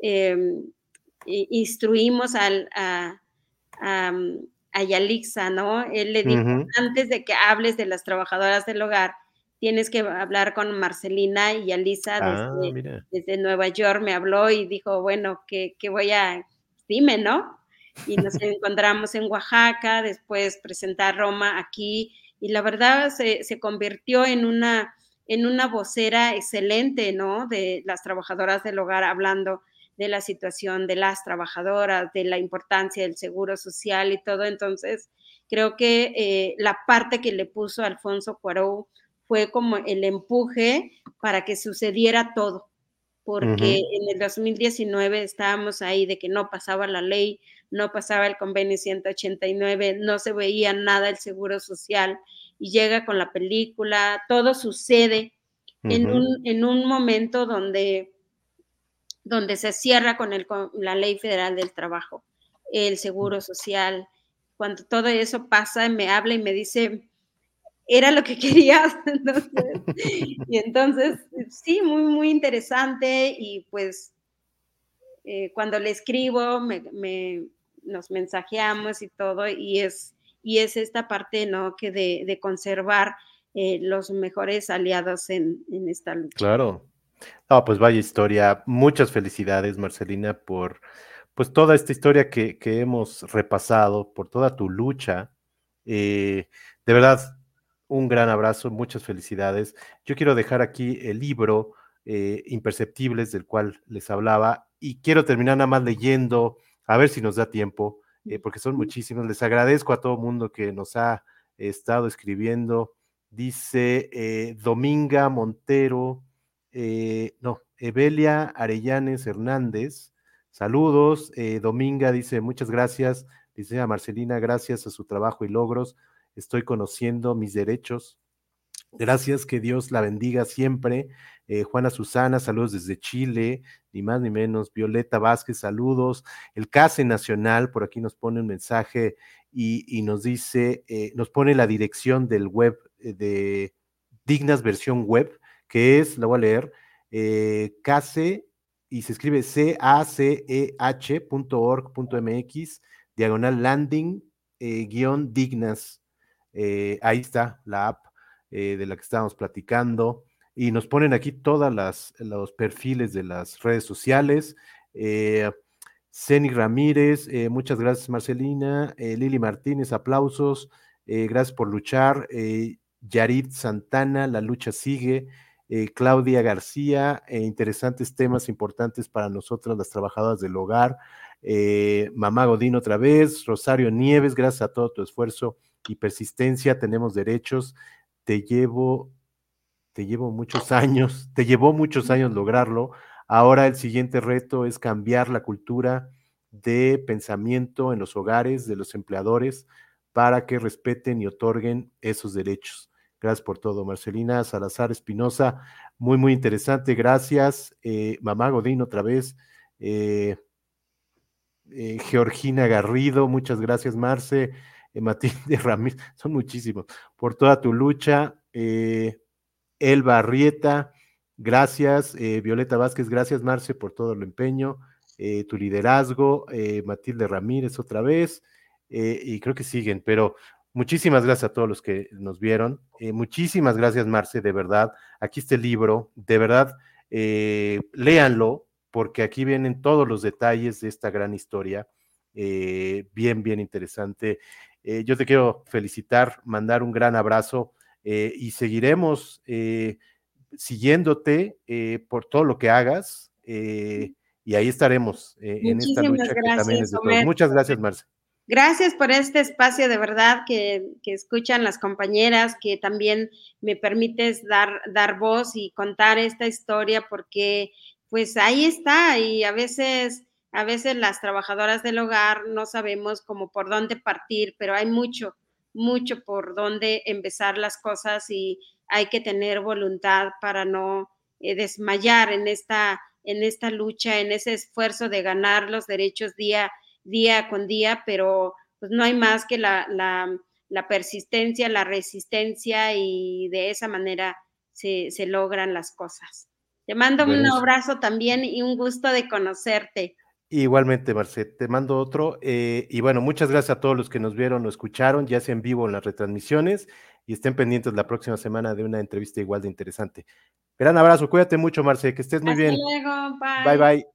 em, instruimos al, a, a, Yalixa, ¿no? Él le dijo, antes de que hables de las trabajadoras del hogar, tienes que hablar con Marcelina y Alisa ah, desde, Nueva York, me habló y dijo, bueno, que, voy a, dime, ¿no? Y nos <laughs> encontramos en Oaxaca, después presentar Roma aquí, y la verdad se, convirtió en una, en una vocera excelente, ¿no? De las trabajadoras del hogar hablando de la situación de las trabajadoras, de la importancia del seguro social y todo. Entonces, creo que eh, la parte que le puso Alfonso Cuarón fue como el empuje para que sucediera todo, porque en el 2019 estábamos ahí de que no pasaba la ley, no pasaba el convenio 189, no se veía nada del seguro social y llega con la película, todo sucede en, un, en un momento donde, donde se cierra con, el, con la ley federal del trabajo, el seguro social. Cuando todo eso pasa, me habla y me dice, era lo que <laughs> querías. y entonces, sí, muy, muy interesante y pues eh, cuando le escribo, me, nos mensajeamos y todo y es, y es esta parte, ¿no? Que de, conservar eh, los mejores aliados en, esta lucha. Claro. No, pues vaya historia. Muchas felicidades, Marcelina, por pues toda esta historia que, hemos repasado, por toda tu lucha. Eh, de verdad, un gran abrazo, muchas felicidades. Yo quiero dejar aquí el libro eh, Imperceptibles del cual les hablaba y quiero terminar nada más leyendo, a ver si nos da tiempo, eh, porque son muchísimos. Les agradezco a todo mundo que nos ha estado escribiendo. Dice eh, Dominga Montero, no, Evelia Arellanes Hernández. Saludos. Dominga dice muchas gracias. Dice a Marcelina, gracias a su trabajo y logros estoy conociendo mis derechos. Gracias, que Dios la bendiga siempre. Eh, Juana Susana, saludos desde Chile, ni más ni menos. Violeta Vázquez, saludos. El CASE Nacional, por aquí nos pone un mensaje y, nos dice, eh, nos pone la dirección del web eh, de Dignas versión web, que es, la voy a leer, CASE, y se escribe c-a-c-e-h.org.mx, diagonal landing, guion dignas eh, ahí está la app eh, de la que estábamos platicando. Y nos ponen aquí todos los perfiles de las redes sociales. Eh, Ramírez, eh, muchas gracias Marcelina. Lili Martínez, aplausos. gracias por luchar. Yarit Santana, la lucha sigue. Claudia García, interesantes temas importantes para nosotros, las trabajadoras del hogar. Mamá Godín otra vez. Rosario Nieves, gracias a todo tu esfuerzo y persistencia, tenemos derechos. Te llevo, te llevo muchos años, te llevó muchos años lograrlo. Ahora el siguiente reto es cambiar la cultura de pensamiento en los hogares de los empleadores para que respeten y otorguen esos derechos. Gracias por todo, Marcelina Salazar Espinosa. Muy, muy interesante. Gracias. Eh, Mamá Godín, otra vez. Eh, eh, Georgina Garrido, muchas gracias, Marce. Eh, Matilde <laughs> Ramírez, son muchísimos, por toda tu lucha. Eh, Elba Arrieta, gracias. Eh, Violeta Vázquez, gracias, Marce, por todo el empeño, tu liderazgo. Matilde Ramírez, otra vez. y creo que siguen, pero muchísimas gracias a todos los que nos vieron. muchísimas gracias, Marce, de verdad. Aquí está el libro, de verdad, léanlo, porque aquí vienen todos los detalles de esta gran historia. bien, bien interesante. Eh, yo te quiero felicitar, mandar un gran abrazo eh, y seguiremos eh, siguiéndote por todo lo que hagas. y ahí estaremos en esta lucha gracias, que también es de todos. Muchas gracias, Marce. Gracias por este espacio de verdad que, que, escuchan las compañeras, que también me permites dar, dar voz y contar esta historia porque pues ahí está y a veces, a veces las trabajadoras del hogar no sabemos cómo por dónde partir, pero hay mucho, mucho por dónde empezar las cosas y hay que tener voluntad para no eh, desmayar en esta, en esta lucha, en ese esfuerzo de ganar los derechos día, día con día, pero pues no hay más que la, la, la persistencia, la resistencia y de esa manera se, se logran las cosas. Te mando un abrazo también y un gusto de conocerte. Igualmente, Marce, te mando otro. Eh, y bueno, muchas gracias a todos los que nos vieron o escucharon, ya sea en vivo en las retransmisiones, y estén pendientes la próxima semana de una entrevista igual de interesante. Gran abrazo, cuídate mucho, Marce, que estés muy Hasta bien. Luego, bye. bye.